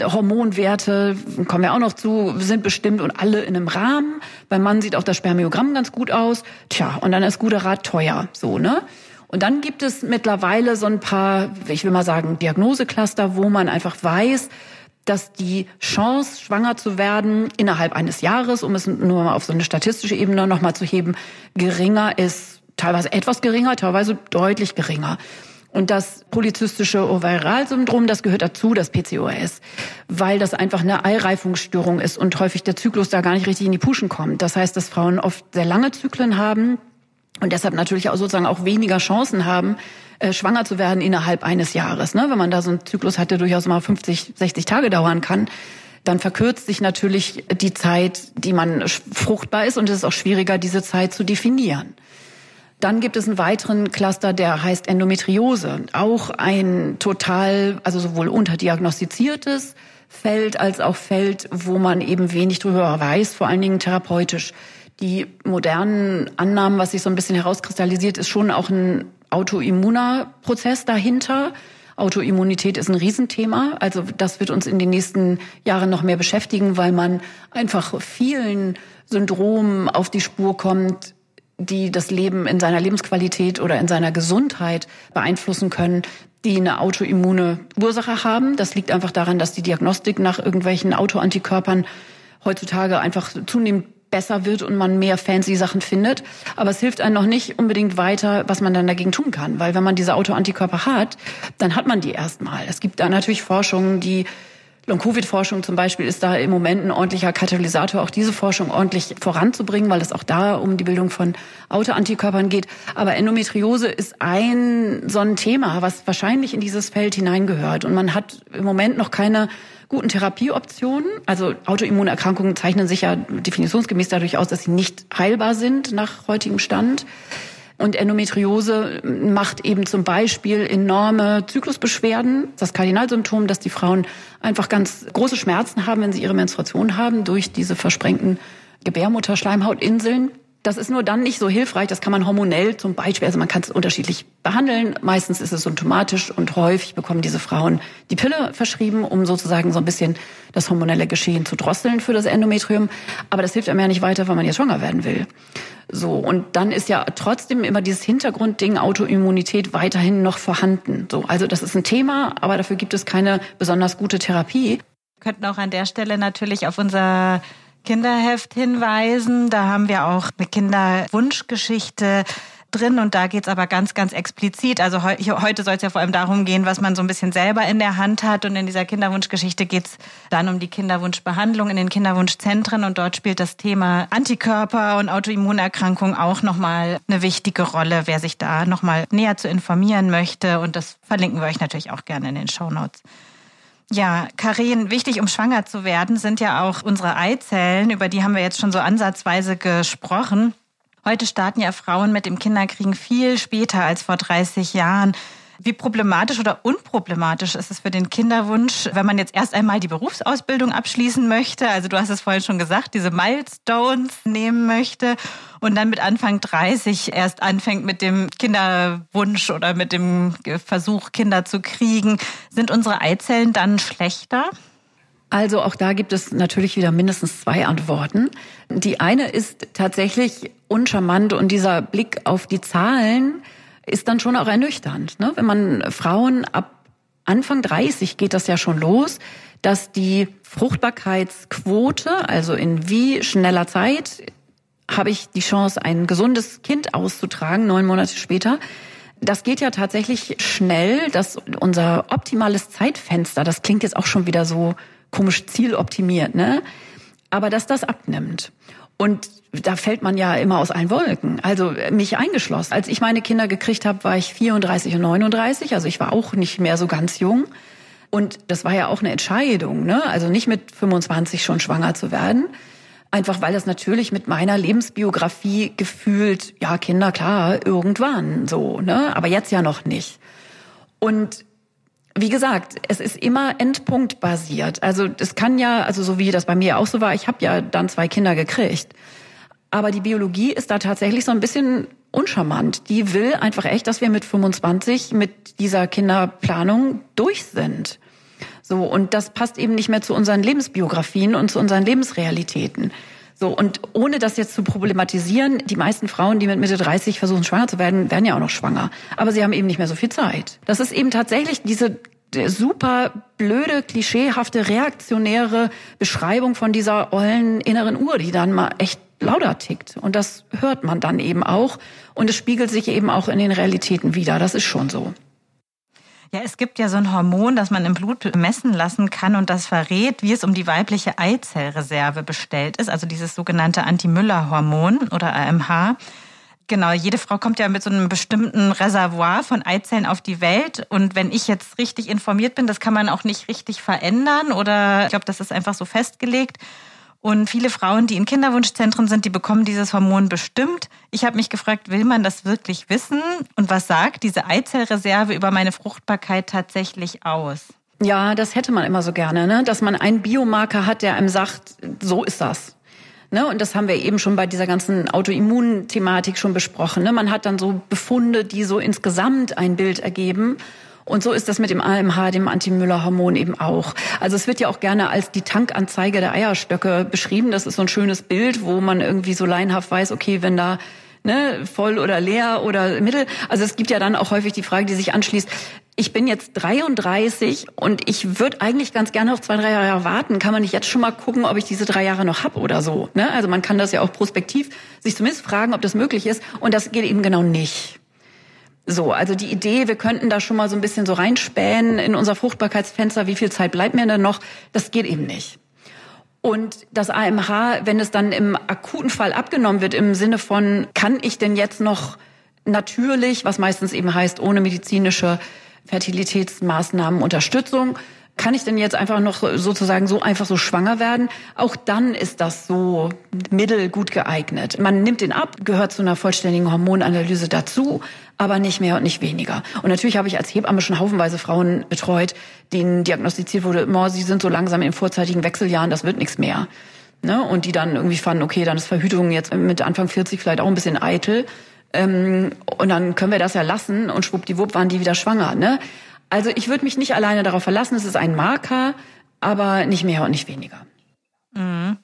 Hormonwerte, kommen wir auch noch zu, sind bestimmt und alle in einem Rahmen. Beim Mann sieht auch das Spermiogramm ganz gut aus. Tja, und dann ist guter Rat teuer, so, ne? Und dann gibt es mittlerweile so ein paar, ich will mal sagen, Diagnosecluster, wo man einfach weiß, dass die Chance, schwanger zu werden, innerhalb eines Jahres, um es nur mal auf so eine statistische Ebene nochmal zu heben, geringer ist, teilweise etwas geringer, teilweise deutlich geringer. Und das polyzystische Ovaralsyndrom, das gehört dazu, das PCOS, weil das einfach eine Eireifungsstörung ist und häufig der Zyklus da gar nicht richtig in die Puschen kommt. Das heißt, dass Frauen oft sehr lange Zyklen haben und deshalb natürlich auch sozusagen auch weniger Chancen haben, äh, schwanger zu werden innerhalb eines Jahres. Ne? Wenn man da so einen Zyklus hat, der durchaus mal 50, 60 Tage dauern kann, dann verkürzt sich natürlich die Zeit, die man fruchtbar ist und es ist auch schwieriger, diese Zeit zu definieren. Dann gibt es einen weiteren Cluster, der heißt Endometriose. Auch ein total, also sowohl unterdiagnostiziertes Feld als auch Feld, wo man eben wenig drüber weiß, vor allen Dingen therapeutisch. Die modernen Annahmen, was sich so ein bisschen herauskristallisiert, ist schon auch ein autoimmuner Prozess dahinter. Autoimmunität ist ein Riesenthema. Also das wird uns in den nächsten Jahren noch mehr beschäftigen, weil man einfach vielen Syndromen auf die Spur kommt, die das Leben in seiner Lebensqualität oder in seiner Gesundheit beeinflussen können, die eine autoimmune Ursache haben. Das liegt einfach daran, dass die Diagnostik nach irgendwelchen Autoantikörpern heutzutage einfach zunehmend besser wird und man mehr fancy Sachen findet. Aber es hilft einem noch nicht unbedingt weiter, was man dann dagegen tun kann. Weil wenn man diese Autoantikörper hat, dann hat man die erstmal. Es gibt da natürlich Forschungen, die Long-Covid-Forschung zum Beispiel ist da im Moment ein ordentlicher Katalysator, auch diese Forschung ordentlich voranzubringen, weil es auch da um die Bildung von Autoantikörpern geht. Aber Endometriose ist ein so ein Thema, was wahrscheinlich in dieses Feld hineingehört. Und man hat im Moment noch keine guten Therapieoptionen. Also Autoimmunerkrankungen zeichnen sich ja definitionsgemäß dadurch aus, dass sie nicht heilbar sind nach heutigem Stand. Und Endometriose macht eben zum Beispiel enorme Zyklusbeschwerden. Das Kardinalsymptom, dass die Frauen einfach ganz große Schmerzen haben, wenn sie ihre Menstruation haben, durch diese versprengten Gebärmutterschleimhautinseln. Das ist nur dann nicht so hilfreich. Das kann man hormonell zum Beispiel, also man kann es unterschiedlich behandeln. Meistens ist es symptomatisch und häufig bekommen diese Frauen die Pille verschrieben, um sozusagen so ein bisschen das hormonelle Geschehen zu drosseln für das Endometrium. Aber das hilft einem ja nicht weiter, wenn man jetzt schwanger werden will. So, und dann ist ja trotzdem immer dieses Hintergrundding Autoimmunität weiterhin noch vorhanden. So, also das ist ein Thema, aber dafür gibt es keine besonders gute Therapie. Wir könnten auch an der Stelle natürlich auf unser Kinderheft hinweisen. Da haben wir auch eine Kinderwunschgeschichte drin und da geht's aber ganz, ganz explizit. Also heu heute soll es ja vor allem darum gehen, was man so ein bisschen selber in der Hand hat. Und in dieser Kinderwunschgeschichte geht's dann um die Kinderwunschbehandlung in den Kinderwunschzentren und dort spielt das Thema Antikörper und Autoimmunerkrankung auch nochmal eine wichtige Rolle, wer sich da nochmal näher zu informieren möchte. Und das verlinken wir euch natürlich auch gerne in den Show Notes. Ja, Karin, wichtig, um schwanger zu werden, sind ja auch unsere Eizellen. Über die haben wir jetzt schon so ansatzweise gesprochen. Heute starten ja Frauen mit dem Kinderkriegen viel später als vor 30 Jahren. Wie problematisch oder unproblematisch ist es für den Kinderwunsch, wenn man jetzt erst einmal die Berufsausbildung abschließen möchte? Also du hast es vorhin schon gesagt, diese Milestones nehmen möchte und dann mit Anfang 30 erst anfängt mit dem Kinderwunsch oder mit dem Versuch, Kinder zu kriegen. Sind unsere Eizellen dann schlechter? Also auch da gibt es natürlich wieder mindestens zwei Antworten. Die eine ist tatsächlich uncharmant und dieser Blick auf die Zahlen ist dann schon auch ernüchternd. Ne? Wenn man Frauen ab Anfang 30 geht das ja schon los, dass die Fruchtbarkeitsquote, also in wie schneller Zeit habe ich die Chance, ein gesundes Kind auszutragen, neun Monate später, das geht ja tatsächlich schnell, dass unser optimales Zeitfenster, das klingt jetzt auch schon wieder so komisch zieloptimiert, ne? Aber dass das abnimmt. Und da fällt man ja immer aus allen Wolken. Also mich eingeschlossen. Als ich meine Kinder gekriegt habe, war ich 34 und 39. Also ich war auch nicht mehr so ganz jung. Und das war ja auch eine Entscheidung, ne? Also nicht mit 25 schon schwanger zu werden. Einfach weil das natürlich mit meiner Lebensbiografie gefühlt, ja, Kinder, klar, irgendwann so, ne? Aber jetzt ja noch nicht. Und wie gesagt, es ist immer endpunktbasiert. Also es kann ja, also so wie das bei mir auch so war, ich habe ja dann zwei Kinder gekriegt. Aber die Biologie ist da tatsächlich so ein bisschen uncharmant. Die will einfach echt, dass wir mit 25 mit dieser Kinderplanung durch sind. So, und das passt eben nicht mehr zu unseren Lebensbiografien und zu unseren Lebensrealitäten. So, und ohne das jetzt zu problematisieren, die meisten Frauen, die mit Mitte 30 versuchen, schwanger zu werden, werden ja auch noch schwanger. Aber sie haben eben nicht mehr so viel Zeit. Das ist eben tatsächlich diese super blöde, klischeehafte, reaktionäre Beschreibung von dieser ollen inneren Uhr, die dann mal echt lauter tickt. Und das hört man dann eben auch. Und es spiegelt sich eben auch in den Realitäten wieder. Das ist schon so. Ja, es gibt ja so ein Hormon, das man im Blut messen lassen kann und das verrät, wie es um die weibliche Eizellreserve bestellt ist, also dieses sogenannte Anti-Müller-Hormon oder AMH. Genau, jede Frau kommt ja mit so einem bestimmten Reservoir von Eizellen auf die Welt. Und wenn ich jetzt richtig informiert bin, das kann man auch nicht richtig verändern oder ich glaube, das ist einfach so festgelegt. Und viele Frauen, die in Kinderwunschzentren sind, die bekommen dieses Hormon bestimmt. Ich habe mich gefragt, will man das wirklich wissen? Und was sagt diese Eizellreserve über meine Fruchtbarkeit tatsächlich aus? Ja, das hätte man immer so gerne, ne? dass man einen Biomarker hat, der einem sagt, so ist das. Ne, und das haben wir eben schon bei dieser ganzen Autoimmunthematik schon besprochen. Ne? Man hat dann so Befunde, die so insgesamt ein Bild ergeben. Und so ist das mit dem AMH, dem Anti-Müller-Hormon eben auch. Also es wird ja auch gerne als die Tankanzeige der Eierstöcke beschrieben. Das ist so ein schönes Bild, wo man irgendwie so laienhaft weiß, okay, wenn da ne, voll oder leer oder mittel. Also es gibt ja dann auch häufig die Frage, die sich anschließt, ich bin jetzt 33 und ich würde eigentlich ganz gerne noch zwei, drei Jahre warten. Kann man nicht jetzt schon mal gucken, ob ich diese drei Jahre noch hab oder so? Ne? Also man kann das ja auch prospektiv sich zumindest fragen, ob das möglich ist. Und das geht eben genau nicht. So, also die Idee, wir könnten da schon mal so ein bisschen so reinspähen in unser Fruchtbarkeitsfenster, wie viel Zeit bleibt mir denn noch, das geht eben nicht. Und das AMH, wenn es dann im akuten Fall abgenommen wird, im Sinne von, kann ich denn jetzt noch natürlich, was meistens eben heißt, ohne medizinische Fertilitätsmaßnahmen Unterstützung, kann ich denn jetzt einfach noch sozusagen so einfach so schwanger werden? Auch dann ist das so mittelgut geeignet. Man nimmt den ab, gehört zu einer vollständigen Hormonanalyse dazu, aber nicht mehr und nicht weniger. Und natürlich habe ich als Hebamme schon haufenweise Frauen betreut, denen diagnostiziert wurde, oh, sie sind so langsam in vorzeitigen Wechseljahren, das wird nichts mehr. Ne? Und die dann irgendwie fanden, okay, dann ist Verhütung jetzt mit Anfang 40 vielleicht auch ein bisschen eitel. Ähm, und dann können wir das ja lassen und schwuppdiwupp waren die wieder schwanger. Ne? Also ich würde mich nicht alleine darauf verlassen, es ist ein Marker, aber nicht mehr und nicht weniger. Mhm.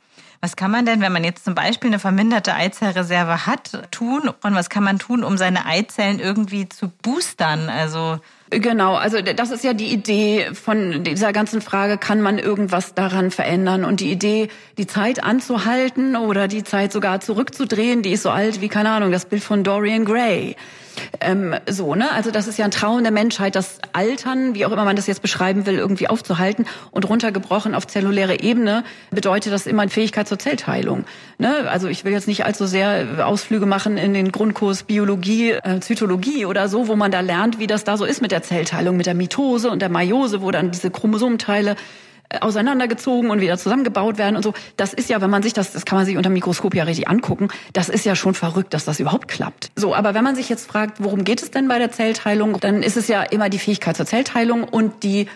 Was kann man denn, wenn man jetzt zum Beispiel eine verminderte Eizellreserve hat, tun? Und was kann man tun, um seine Eizellen irgendwie zu boostern? Also Genau, also das ist ja die Idee von dieser ganzen Frage, kann man irgendwas daran verändern? Und die Idee, die Zeit anzuhalten oder die Zeit sogar zurückzudrehen, die ist so alt wie, keine Ahnung, das Bild von Dorian Gray. Ähm, so, ne? Also das ist ja ein Traum der Menschheit, das Altern, wie auch immer man das jetzt beschreiben will, irgendwie aufzuhalten. Und runtergebrochen auf zelluläre Ebene bedeutet das immer eine Fähigkeit zur Zellteilung. Ne? Also ich will jetzt nicht allzu sehr Ausflüge machen in den Grundkurs Biologie, äh, Zytologie oder so, wo man da lernt, wie das da so ist mit der Zellteilung, mit der Mitose und der Meiose, wo dann diese Chromosomenteile auseinandergezogen und wieder zusammengebaut werden und so. Das ist ja, wenn man sich das, das kann man sich unter dem Mikroskop ja richtig angucken, das ist ja schon verrückt, dass das überhaupt klappt. So, aber wenn man sich jetzt fragt, worum geht es denn bei der Zellteilung, dann ist es ja immer die Fähigkeit zur Zellteilung und die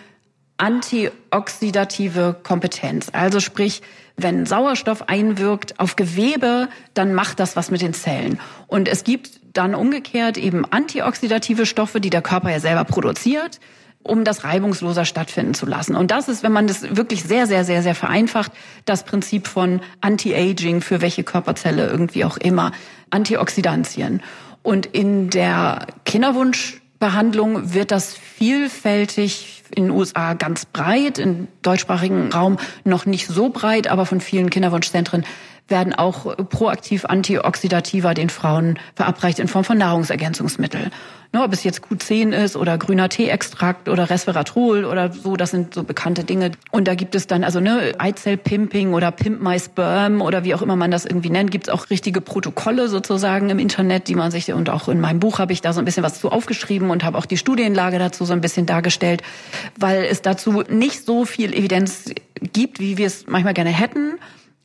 antioxidative Kompetenz. Also sprich, wenn Sauerstoff einwirkt auf Gewebe, dann macht das was mit den Zellen. Und es gibt dann umgekehrt eben antioxidative Stoffe, die der Körper ja selber produziert um das reibungsloser stattfinden zu lassen. Und das ist, wenn man das wirklich sehr, sehr, sehr, sehr vereinfacht, das Prinzip von Anti-Aging für welche Körperzelle irgendwie auch immer, Antioxidantien. Und in der Kinderwunschbehandlung wird das vielfältig in den USA ganz breit, im deutschsprachigen Raum noch nicht so breit, aber von vielen Kinderwunschzentren werden auch proaktiv Antioxidativer den Frauen verabreicht in Form von Nahrungsergänzungsmittel. Ne, ob es jetzt Q10 ist oder grüner Teeextrakt oder Resveratrol oder so, das sind so bekannte Dinge. Und da gibt es dann also ne Eizellpimping oder Pimp My Sperm oder wie auch immer man das irgendwie nennt, gibt es auch richtige Protokolle sozusagen im Internet, die man sich und auch in meinem Buch habe ich da so ein bisschen was zu aufgeschrieben und habe auch die Studienlage dazu so ein bisschen dargestellt, weil es dazu nicht so viel Evidenz gibt, wie wir es manchmal gerne hätten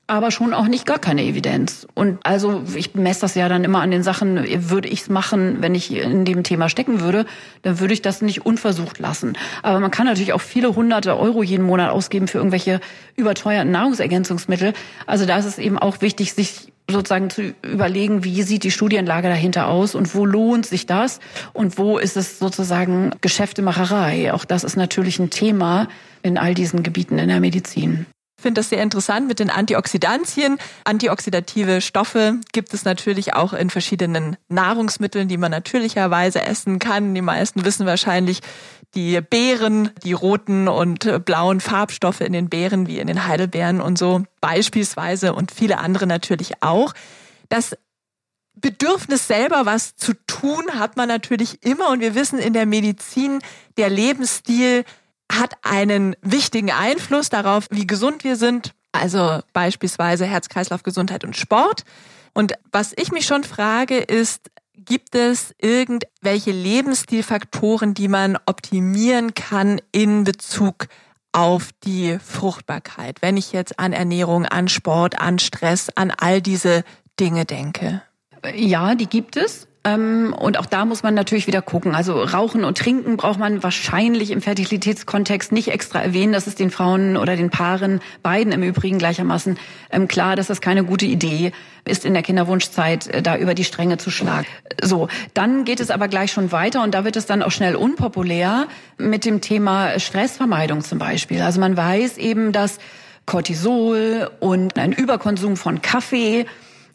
aber schon auch nicht gar keine Evidenz. Und also ich messe das ja dann immer an den Sachen, würde ich es machen, wenn ich in dem Thema stecken würde, dann würde ich das nicht unversucht lassen. Aber man kann natürlich auch viele hunderte Euro jeden Monat ausgeben für irgendwelche überteuerten Nahrungsergänzungsmittel. Also da ist es eben auch wichtig, sich sozusagen zu überlegen, wie sieht die Studienlage dahinter aus und wo lohnt sich das und wo ist es sozusagen Geschäftemacherei. Auch das ist natürlich ein Thema in all diesen Gebieten in der Medizin finde das sehr interessant mit den Antioxidantien. Antioxidative Stoffe gibt es natürlich auch in verschiedenen Nahrungsmitteln, die man natürlicherweise essen kann. Die meisten wissen wahrscheinlich die Beeren, die roten und blauen Farbstoffe in den Beeren wie in den Heidelbeeren und so beispielsweise und viele andere natürlich auch. Das Bedürfnis selber was zu tun hat man natürlich immer und wir wissen in der Medizin, der Lebensstil hat einen wichtigen Einfluss darauf, wie gesund wir sind. Also beispielsweise Herz-Kreislauf-Gesundheit und Sport. Und was ich mich schon frage, ist, gibt es irgendwelche Lebensstilfaktoren, die man optimieren kann in Bezug auf die Fruchtbarkeit, wenn ich jetzt an Ernährung, an Sport, an Stress, an all diese Dinge denke? Ja, die gibt es. Ähm, und auch da muss man natürlich wieder gucken. Also Rauchen und Trinken braucht man wahrscheinlich im Fertilitätskontext nicht extra erwähnen. Das ist den Frauen oder den Paaren, beiden im Übrigen gleichermaßen ähm, klar, dass das keine gute Idee ist, in der Kinderwunschzeit äh, da über die Stränge zu schlagen. So, dann geht es aber gleich schon weiter und da wird es dann auch schnell unpopulär mit dem Thema Stressvermeidung zum Beispiel. Also man weiß eben, dass Cortisol und ein Überkonsum von Kaffee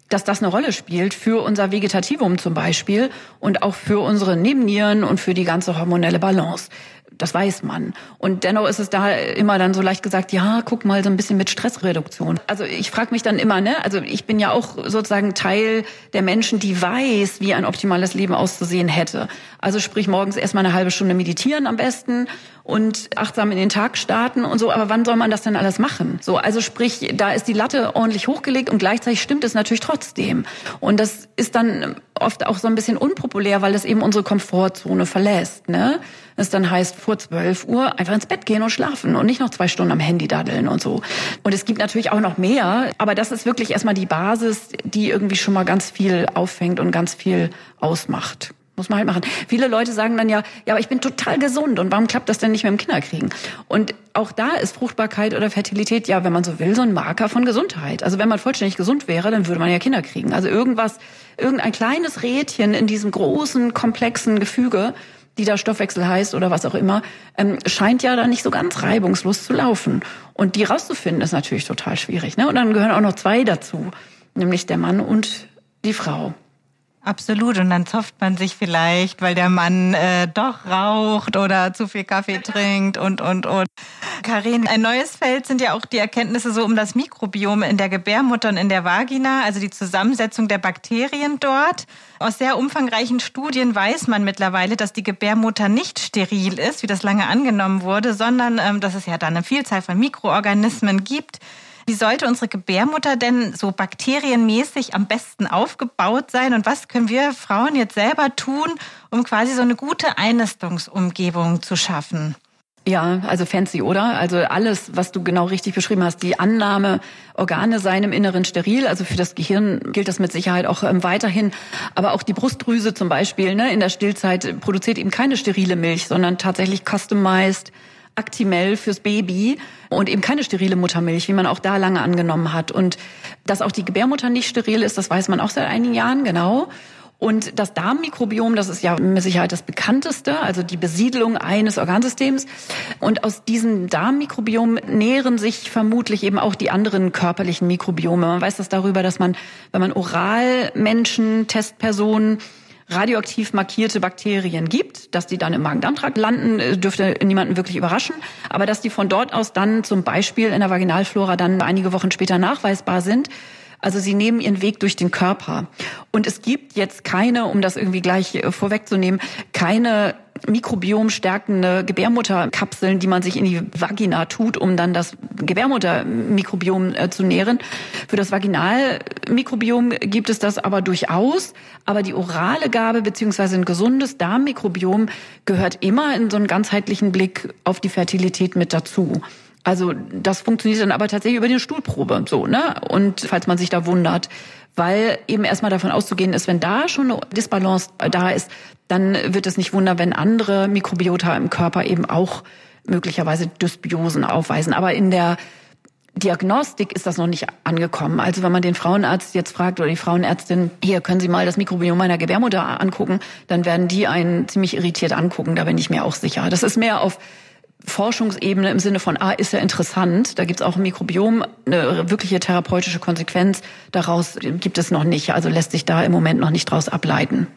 dass das eine Rolle spielt für unser Vegetativum zum Beispiel und auch für unsere Nebennieren und für die ganze hormonelle Balance. Das weiß man. Und dennoch ist es da immer dann so leicht gesagt, ja, guck mal so ein bisschen mit Stressreduktion. Also ich frage mich dann immer, ne, also ich bin ja auch sozusagen Teil der Menschen, die weiß, wie ein optimales Leben auszusehen hätte. Also sprich morgens erstmal eine halbe Stunde meditieren am besten und achtsam in den Tag starten und so. Aber wann soll man das denn alles machen? So, also sprich, da ist die Latte ordentlich hochgelegt und gleichzeitig stimmt es natürlich trotzdem. Und das ist dann oft auch so ein bisschen unpopulär, weil es eben unsere Komfortzone verlässt. Ne? Es dann heißt, vor 12 Uhr einfach ins Bett gehen und schlafen und nicht noch zwei Stunden am Handy daddeln und so. Und es gibt natürlich auch noch mehr, aber das ist wirklich erstmal die Basis, die irgendwie schon mal ganz viel auffängt und ganz viel ausmacht. Muss man halt machen. Viele Leute sagen dann ja, ja, aber ich bin total gesund und warum klappt das denn nicht mit dem Kinderkriegen? Und auch da ist Fruchtbarkeit oder Fertilität, ja, wenn man so will, so ein Marker von Gesundheit. Also wenn man vollständig gesund wäre, dann würde man ja Kinder kriegen. Also irgendwas, irgendein kleines Rädchen in diesem großen, komplexen Gefüge, die da Stoffwechsel heißt oder was auch immer, ähm, scheint ja da nicht so ganz reibungslos zu laufen. Und die rauszufinden ist natürlich total schwierig. Ne? Und dann gehören auch noch zwei dazu, nämlich der Mann und die Frau. Absolut. Und dann zofft man sich vielleicht, weil der Mann äh, doch raucht oder zu viel Kaffee trinkt und, und, und. Karin, ein neues Feld sind ja auch die Erkenntnisse so um das Mikrobiom in der Gebärmutter und in der Vagina, also die Zusammensetzung der Bakterien dort. Aus sehr umfangreichen Studien weiß man mittlerweile, dass die Gebärmutter nicht steril ist, wie das lange angenommen wurde, sondern ähm, dass es ja dann eine Vielzahl von Mikroorganismen gibt, wie sollte unsere Gebärmutter denn so bakterienmäßig am besten aufgebaut sein? Und was können wir Frauen jetzt selber tun, um quasi so eine gute Einnistungsumgebung zu schaffen? Ja, also fancy, oder? Also alles, was du genau richtig beschrieben hast, die Annahme, Organe seien im Inneren steril, also für das Gehirn gilt das mit Sicherheit auch ähm, weiterhin. Aber auch die Brustdrüse zum Beispiel, ne, in der Stillzeit produziert eben keine sterile Milch, sondern tatsächlich customized Actimel fürs Baby und eben keine sterile Muttermilch, wie man auch da lange angenommen hat. Und dass auch die Gebärmutter nicht steril ist, das weiß man auch seit einigen Jahren, genau. Und das Darmmikrobiom, das ist ja mit Sicherheit das bekannteste, also die Besiedlung eines Organsystems. Und aus diesem Darmmikrobiom nähren sich vermutlich eben auch die anderen körperlichen Mikrobiome. Man weiß das darüber, dass man, wenn man oral Menschen, Testpersonen radioaktiv markierte Bakterien gibt, dass die dann im Magen-Darm-Trakt landen, äh, dürfte niemanden wirklich überraschen, aber dass die von dort aus dann zum Beispiel in der Vaginalflora dann einige Wochen später nachweisbar sind, also sie nehmen ihren Weg durch den Körper. Und es gibt jetzt keine, um das irgendwie gleich äh, vorwegzunehmen, keine mikrobiomstärkende Gebärmutterkapseln, die man sich in die Vagina tut, um dann das Gebärmuttermikrobiom äh, zu nähren. Für das Vaginalmikrobiom gibt es das aber durchaus. Aber die orale Gabe beziehungsweise ein gesundes Darmmikrobiom gehört immer in so einen ganzheitlichen Blick auf die Fertilität mit dazu. Also das funktioniert dann aber tatsächlich über die Stuhlprobe so, ne? Und falls man sich da wundert, weil eben erstmal davon auszugehen ist, wenn da schon eine Disbalance da ist, dann wird es nicht wundern, wenn andere Mikrobiota im Körper eben auch möglicherweise Dysbiosen aufweisen. Aber in der Diagnostik ist das noch nicht angekommen. Also wenn man den Frauenarzt jetzt fragt oder die Frauenärztin, hier können Sie mal das Mikrobiom meiner Gebärmutter angucken, dann werden die einen ziemlich irritiert angucken. Da bin ich mir auch sicher. Das ist mehr auf Forschungsebene im Sinne von, ah, ist ja interessant, da gibt es auch im Mikrobiom eine wirkliche therapeutische Konsequenz. Daraus gibt es noch nicht, also lässt sich da im Moment noch nicht draus ableiten.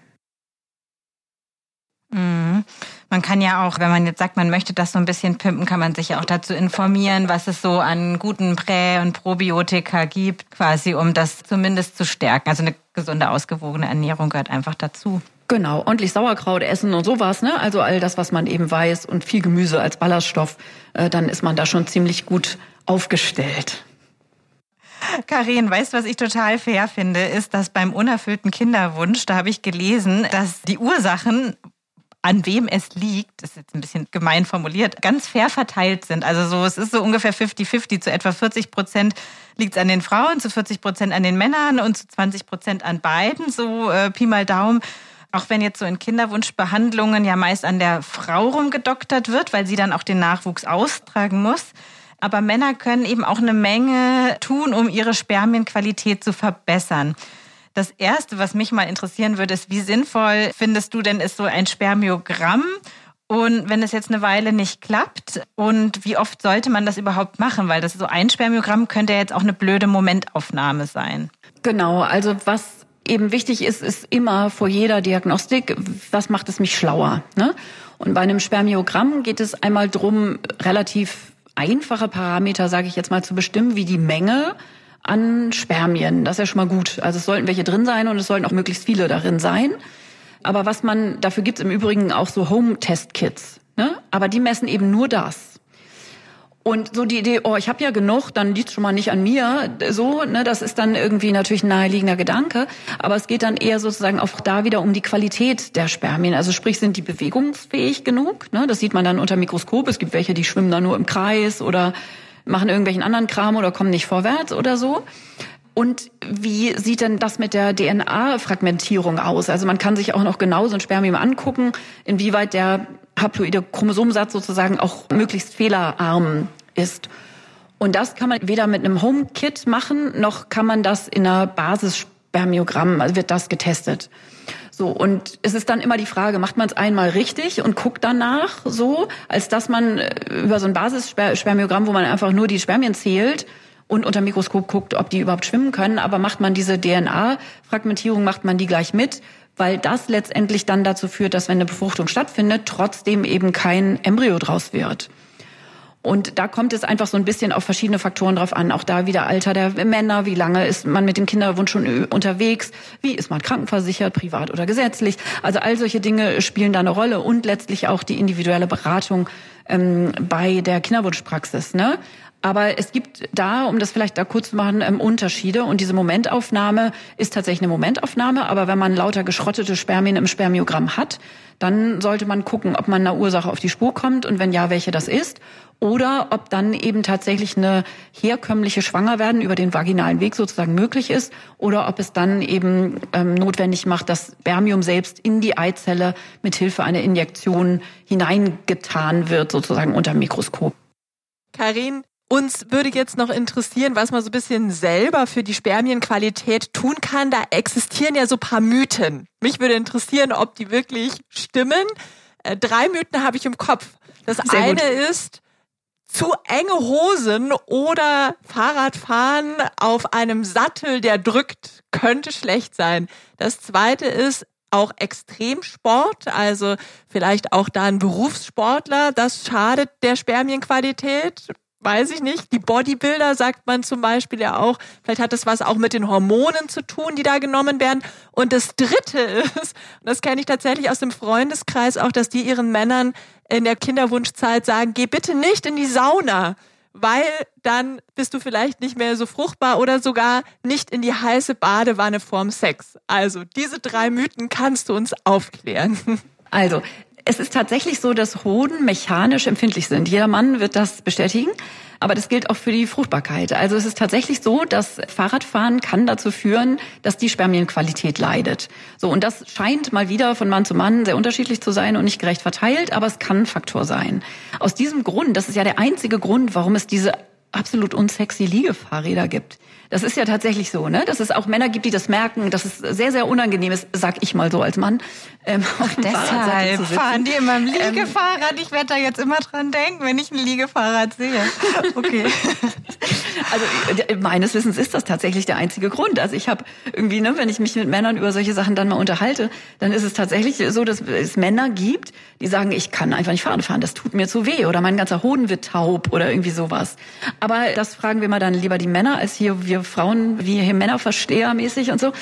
Mhm. Man kann ja auch, wenn man jetzt sagt, man möchte das so ein bisschen pimpen, kann man sich ja auch dazu informieren, was es so an guten Prä- und Probiotika gibt, quasi, um das zumindest zu stärken. Also eine gesunde, ausgewogene Ernährung gehört einfach dazu. Genau, ordentlich Sauerkraut essen und sowas, ne? Also all das, was man eben weiß und viel Gemüse als Ballaststoff, äh, dann ist man da schon ziemlich gut aufgestellt. Karin, weißt du, was ich total fair finde, ist, dass beim unerfüllten Kinderwunsch, da habe ich gelesen, dass die Ursachen an wem es liegt, das ist jetzt ein bisschen gemein formuliert, ganz fair verteilt sind. Also so, es ist so ungefähr 50-50. Zu etwa 40 Prozent liegt es an den Frauen, zu 40 Prozent an den Männern und zu 20 Prozent an beiden, so äh, Pi mal Daumen. Auch wenn jetzt so in Kinderwunschbehandlungen ja meist an der Frau rumgedoktert wird, weil sie dann auch den Nachwuchs austragen muss. Aber Männer können eben auch eine Menge tun, um ihre Spermienqualität zu verbessern. Das Erste, was mich mal interessieren würde, ist, wie sinnvoll findest du denn ist so ein Spermiogramm? Und wenn es jetzt eine Weile nicht klappt, und wie oft sollte man das überhaupt machen? Weil das so ein Spermiogramm könnte ja jetzt auch eine blöde Momentaufnahme sein. Genau, also was eben wichtig ist, ist immer vor jeder Diagnostik, was macht es mich schlauer? Ne? Und bei einem Spermiogramm geht es einmal drum, relativ einfache Parameter, sage ich jetzt mal, zu bestimmen, wie die Menge an Spermien. Das ist ja schon mal gut. Also es sollten welche drin sein und es sollten auch möglichst viele darin sein. Aber was man, dafür gibt's im Übrigen auch so Home-Test-Kits. Ne? Aber die messen eben nur das. Und so die Idee, oh, ich habe ja genug, dann liegt schon mal nicht an mir. So, ne, das ist dann irgendwie natürlich ein naheliegender Gedanke. Aber es geht dann eher sozusagen auch da wieder um die Qualität der Spermien. Also sprich, sind die bewegungsfähig genug? Ne? Das sieht man dann unter Mikroskop. Es gibt welche, die schwimmen da nur im Kreis oder machen irgendwelchen anderen Kram oder kommen nicht vorwärts oder so. Und wie sieht denn das mit der DNA-Fragmentierung aus? Also man kann sich auch noch genau so ein Spermium angucken, inwieweit der haploide Chromosomsatz sozusagen auch möglichst fehlerarm ist. Und das kann man weder mit einem Home-Kit machen, noch kann man das in einer Basisspermiogramm, also wird das getestet. So, und es ist dann immer die Frage, macht man es einmal richtig und guckt danach so, als dass man äh, über so ein Basisspermiogramm, wo man einfach nur die Spermien zählt und unter Mikroskop guckt, ob die überhaupt schwimmen können, aber macht man diese DNA-Fragmentierung, macht man die gleich mit, weil das letztendlich dann dazu führt, dass wenn eine Befruchtung stattfindet, trotzdem eben kein Embryo draus wird. Und da kommt es einfach so ein bisschen auf verschiedene Faktoren drauf an. Auch da wieder Alter der Männer, wie lange ist man mit dem Kinderwunsch schon unterwegs, wie ist man krankenversichert, privat oder gesetzlich. Also all solche Dinge spielen da eine Rolle und letztlich auch die individuelle Beratung ähm, bei der Kinderwunschpraxis. Ne? Aber es gibt da, um das vielleicht da kurz zu machen, ähm, Unterschiede. Und diese Momentaufnahme ist tatsächlich eine Momentaufnahme. Aber wenn man lauter geschrottete Spermien im Spermiogramm hat, dann sollte man gucken, ob man einer Ursache auf die Spur kommt und wenn ja, welche das ist. Oder ob dann eben tatsächlich eine herkömmliche Schwangerwerden über den vaginalen Weg sozusagen möglich ist. Oder ob es dann eben ähm, notwendig macht, das Spermium selbst in die Eizelle mit Hilfe einer Injektion hineingetan wird, sozusagen unter Mikroskop. Karin, uns würde jetzt noch interessieren, was man so ein bisschen selber für die Spermienqualität tun kann. Da existieren ja so paar Mythen. Mich würde interessieren, ob die wirklich stimmen. Äh, drei Mythen habe ich im Kopf. Das Sehr eine gut. ist, zu enge Hosen oder Fahrradfahren auf einem Sattel, der drückt, könnte schlecht sein. Das zweite ist, auch Extremsport, also vielleicht auch da ein Berufssportler, das schadet der Spermienqualität weiß ich nicht. Die Bodybuilder sagt man zum Beispiel ja auch. Vielleicht hat das was auch mit den Hormonen zu tun, die da genommen werden. Und das Dritte ist, und das kenne ich tatsächlich aus dem Freundeskreis auch, dass die ihren Männern in der Kinderwunschzeit sagen, geh bitte nicht in die Sauna, weil dann bist du vielleicht nicht mehr so fruchtbar oder sogar nicht in die heiße Badewanne vorm Sex. Also diese drei Mythen kannst du uns aufklären. Also Es ist tatsächlich so, dass Hoden mechanisch empfindlich sind. Jeder Mann wird das bestätigen. Aber das gilt auch für die Fruchtbarkeit. Also es ist tatsächlich so, dass Fahrradfahren kann dazu führen, dass die Spermienqualität leidet. So, und das scheint mal wieder von Mann zu Mann sehr unterschiedlich zu sein und nicht gerecht verteilt, aber es kann ein Faktor sein. Aus diesem Grund, das ist ja der einzige Grund, warum es diese absolut unsexy Liegefahrräder gibt. Das ist ja tatsächlich so, ne? Dass es auch Männer gibt, die das merken, dass es sehr, sehr unangenehm ist, sag ich mal so als Mann. Ähm, dem Deshalb fahren die immer im ähm, Liegefahrrad. ich werde da jetzt immer dran denken, wenn ich ein Liegefahrrad sehe. Okay. Also meines Wissens ist das tatsächlich der einzige Grund. Also ich habe irgendwie, ne, wenn ich mich mit Männern über solche Sachen dann mal unterhalte, dann ist es tatsächlich so, dass es Männer gibt, die sagen, ich kann einfach nicht Fahrrad fahren, das tut mir zu weh oder mein ganzer Hoden wird taub oder irgendwie sowas. Aber das fragen wir mal dann lieber die Männer, als hier wir Frauen, wie hier Männerverstehermäßig und so.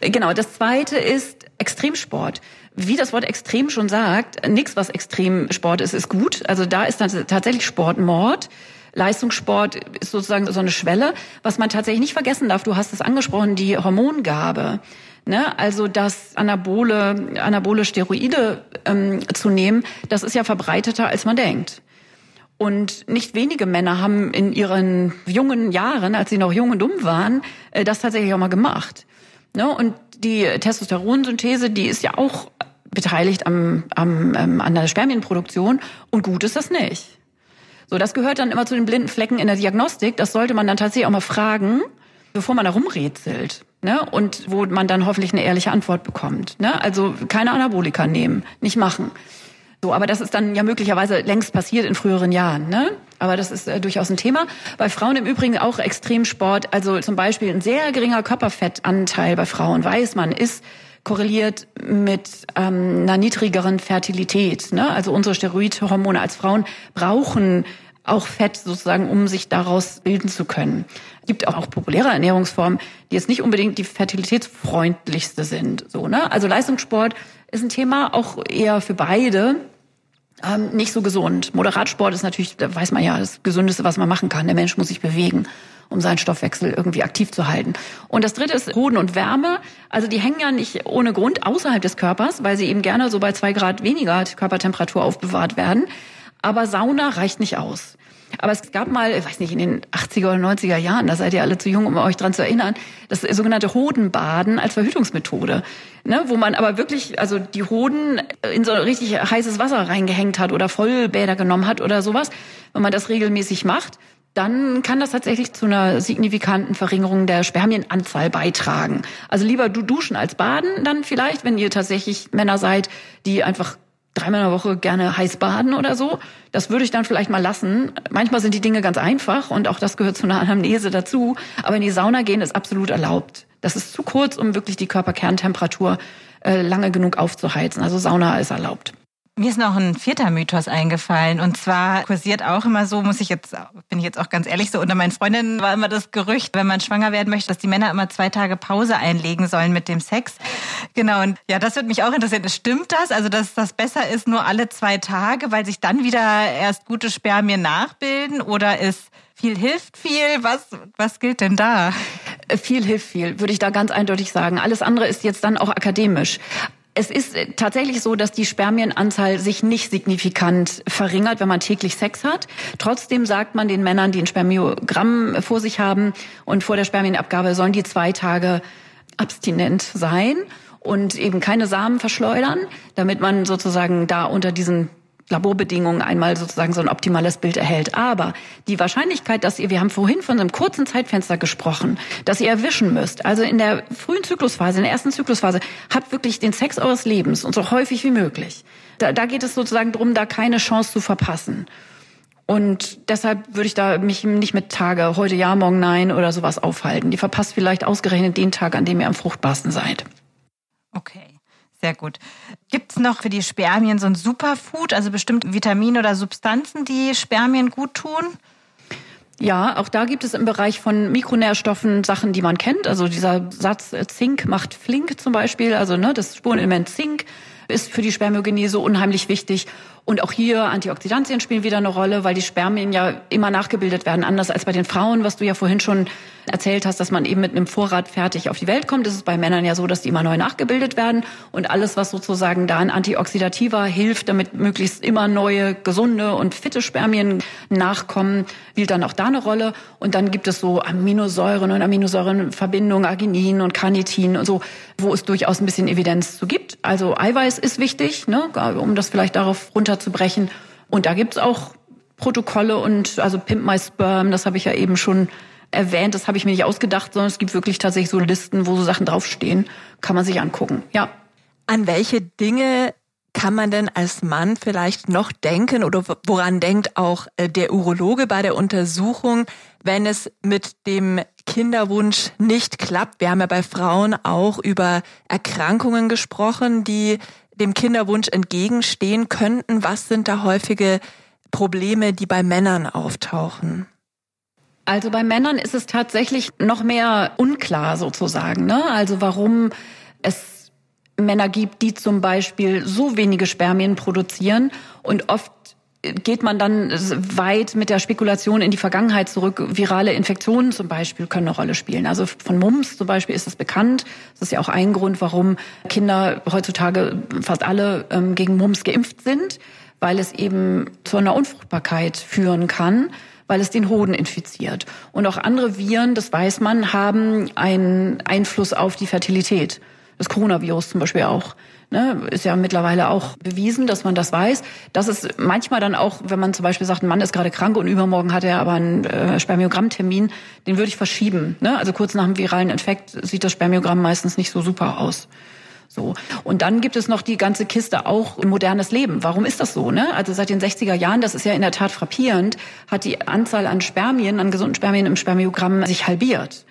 Genau, das zweite ist Extremsport wie das Wort extrem schon sagt, nichts, was Extremsport ist, ist gut. Also da ist dann tatsächlich Sportmord. Leistungssport ist sozusagen so eine Schwelle. Was man tatsächlich nicht vergessen darf, du hast es angesprochen, die Hormongabe. Ne? Also das Anabole, Anabole Steroide ähm, zu nehmen, das ist ja verbreiteter, als man denkt. Und nicht wenige Männer haben in ihren jungen Jahren, als sie noch jung und dumm waren, äh, das tatsächlich auch mal gemacht. Ne? Und die Testosteronsynthese, die ist ja auch beteiligt am, am, ähm, an der Spermienproduktion. Und gut ist das nicht. So, das gehört dann immer zu den blinden Flecken in der Diagnostik. Das sollte man dann tatsächlich auch mal fragen, bevor man da rumrätselt. Ne? Und wo man dann hoffentlich eine ehrliche Antwort bekommt. Ne? Also keine Anabolika nehmen, nicht machen. So, aber das ist dann ja möglicherweise längst passiert in früheren Jahren. Ne? Aber das ist äh, durchaus ein Thema. Bei Frauen im Übrigen auch Extremsport. Also zum Beispiel ein sehr geringer Körperfettanteil bei Frauen, weiß man, ist korreliert mit ähm, einer niedrigeren Fertilität. Ne? Also unsere Steroidhormone als Frauen brauchen auch Fett sozusagen, um sich daraus bilden zu können. Es gibt auch, auch populäre Ernährungsformen, die jetzt nicht unbedingt die fertilitätsfreundlichste sind. So, ne? Also Leistungssport ist ein Thema auch eher für beide. Ähm, nicht so gesund. Moderatsport ist natürlich, da weiß man ja, das Gesündeste, was man machen kann. Der Mensch muss sich bewegen um seinen Stoffwechsel irgendwie aktiv zu halten. Und das dritte ist Hoden und Wärme. Also die hängen ja nicht ohne Grund außerhalb des Körpers, weil sie eben gerne so bei zwei Grad weniger Körpertemperatur aufbewahrt werden. Aber Sauna reicht nicht aus. Aber es gab mal, ich weiß nicht, in den 80er oder 90er Jahren, da seid ihr alle zu jung, um euch dran zu erinnern, das sogenannte Hodenbaden als Verhütungsmethode. Ne, wo man aber wirklich, also die Hoden in so richtig heißes Wasser reingehängt hat oder Vollbäder genommen hat oder sowas. Wenn man das regelmäßig macht, dann kann das tatsächlich zu einer signifikanten Verringerung der Spermienanzahl beitragen. Also lieber du duschen als baden, dann vielleicht, wenn ihr tatsächlich Männer seid, die einfach dreimal in der Woche gerne heiß baden oder so. Das würde ich dann vielleicht mal lassen. Manchmal sind die Dinge ganz einfach und auch das gehört zu einer Anamnese dazu. Aber in die Sauna gehen ist absolut erlaubt. Das ist zu kurz, um wirklich die Körperkerntemperatur äh, lange genug aufzuheizen. Also Sauna ist erlaubt. Mir ist noch ein vierter Mythos eingefallen und zwar kursiert auch immer so, muss ich jetzt, bin ich jetzt auch ganz ehrlich so, unter meinen Freundinnen war immer das Gerücht, wenn man schwanger werden möchte, dass die Männer immer zwei Tage Pause einlegen sollen mit dem Sex. Genau, und ja, das würde mich auch interessieren. Stimmt das? Also, dass das besser ist nur alle zwei Tage, weil sich dann wieder erst gute Spermien nachbilden oder ist viel hilft viel? Was, was gilt denn da? Viel hilft viel, würde ich da ganz eindeutig sagen. Alles andere ist jetzt dann auch akademisch. Es ist tatsächlich so, dass die Spermienanzahl sich nicht signifikant verringert, wenn man täglich Sex hat. Trotzdem sagt man den Männern, die ein Spermiogramm vor sich haben und vor der Spermienabgabe sollen die zwei Tage abstinent sein und eben keine Samen verschleudern, damit man sozusagen da unter diesen Laborbedingungen einmal sozusagen so ein optimales Bild erhält. Aber die Wahrscheinlichkeit, dass ihr, wir haben vorhin von einem kurzen Zeitfenster gesprochen, dass ihr erwischen müsst, also in der frühen Zyklusphase, in der ersten Zyklusphase, habt wirklich den Sex eures Lebens und so häufig wie möglich. Da, da geht es sozusagen darum, da keine Chance zu verpassen. Und deshalb würde ich da mich nicht mit Tage, heute ja, morgen nein oder sowas aufhalten. Die verpasst vielleicht ausgerechnet den Tag, an dem ihr am fruchtbarsten seid. Okay. Sehr gut. Gibt es noch für die Spermien so ein Superfood, also bestimmte Vitamine oder Substanzen, die Spermien gut tun? Ja, auch da gibt es im Bereich von Mikronährstoffen Sachen, die man kennt. Also dieser Satz äh, Zink macht flink zum Beispiel, also ne, das Spurenelement Zink ist für die Spermiogenese unheimlich wichtig. Und auch hier Antioxidantien spielen wieder eine Rolle, weil die Spermien ja immer nachgebildet werden, anders als bei den Frauen, was du ja vorhin schon erzählt hast, dass man eben mit einem Vorrat fertig auf die Welt kommt. Ist bei Männern ja so, dass die immer neu nachgebildet werden. Und alles, was sozusagen da an Antioxidativer hilft, damit möglichst immer neue, gesunde und fitte Spermien nachkommen, spielt dann auch da eine Rolle. Und dann gibt es so Aminosäuren und Aminosäurenverbindungen, Arginin und Carnitin und so, wo es durchaus ein bisschen Evidenz zu gibt. Also Eiweiß ist wichtig, ne, um das vielleicht darauf runterzubrechen. Und da gibt's auch Protokolle und also Pimp My Sperm, das habe ich ja eben schon erwähnt, das habe ich mir nicht ausgedacht, sondern es gibt wirklich tatsächlich so Listen, wo so Sachen draufstehen. Kann man sich angucken, ja. An welche Dinge kann man denn als Mann vielleicht noch denken oder woran denkt auch äh, der Urologe bei der Untersuchung, wenn es mit dem Kinderwunsch nicht klappt? Wir haben ja bei Frauen auch über Erkrankungen gesprochen, die dem Kinderwunsch entgegenstehen könnten. Was sind da häufige Probleme, die bei Männern auftauchen? Also bei Männern ist es tatsächlich noch mehr unklar sozusagen. Ne? Also warum es Männer gibt, die zum Beispiel so wenige Spermien produzieren und oft geht man dann weit mit der Spekulation in die Vergangenheit zurück. Virale Infektionen zum Beispiel können eine Rolle spielen. Also von Mumps zum Beispiel ist das bekannt. Das ist ja auch ein Grund, warum Kinder heutzutage fast alle ähm, gegen Mumps geimpft sind, weil es eben zu einer Unfruchtbarkeit führen kann weil es den Hoden infiziert. Und auch andere Viren, das weiß man, haben einen Einfluss auf die Fertilität. Das Coronavirus zum Beispiel auch. Ne, ist ja mittlerweile auch bewiesen, dass man das weiß. Das ist manchmal dann auch, wenn man zum Beispiel sagt, ein Mann ist gerade krank und übermorgen hat er aber einen äh, Spermiogrammtermin, den würde ich verschieben. Ne? Also kurz nach dem viralen Infekt sieht das Spermiogramm meistens nicht so super aus. So. Und dann gibt es noch die ganze Kiste auch im modernes Leben. Warum ist das so? Ne? Also seit den 60er Jahren, das ist ja in der Tat frappierend, hat die Anzahl an Spermien, an gesunden Spermien im Spermiogramm sich halbiert.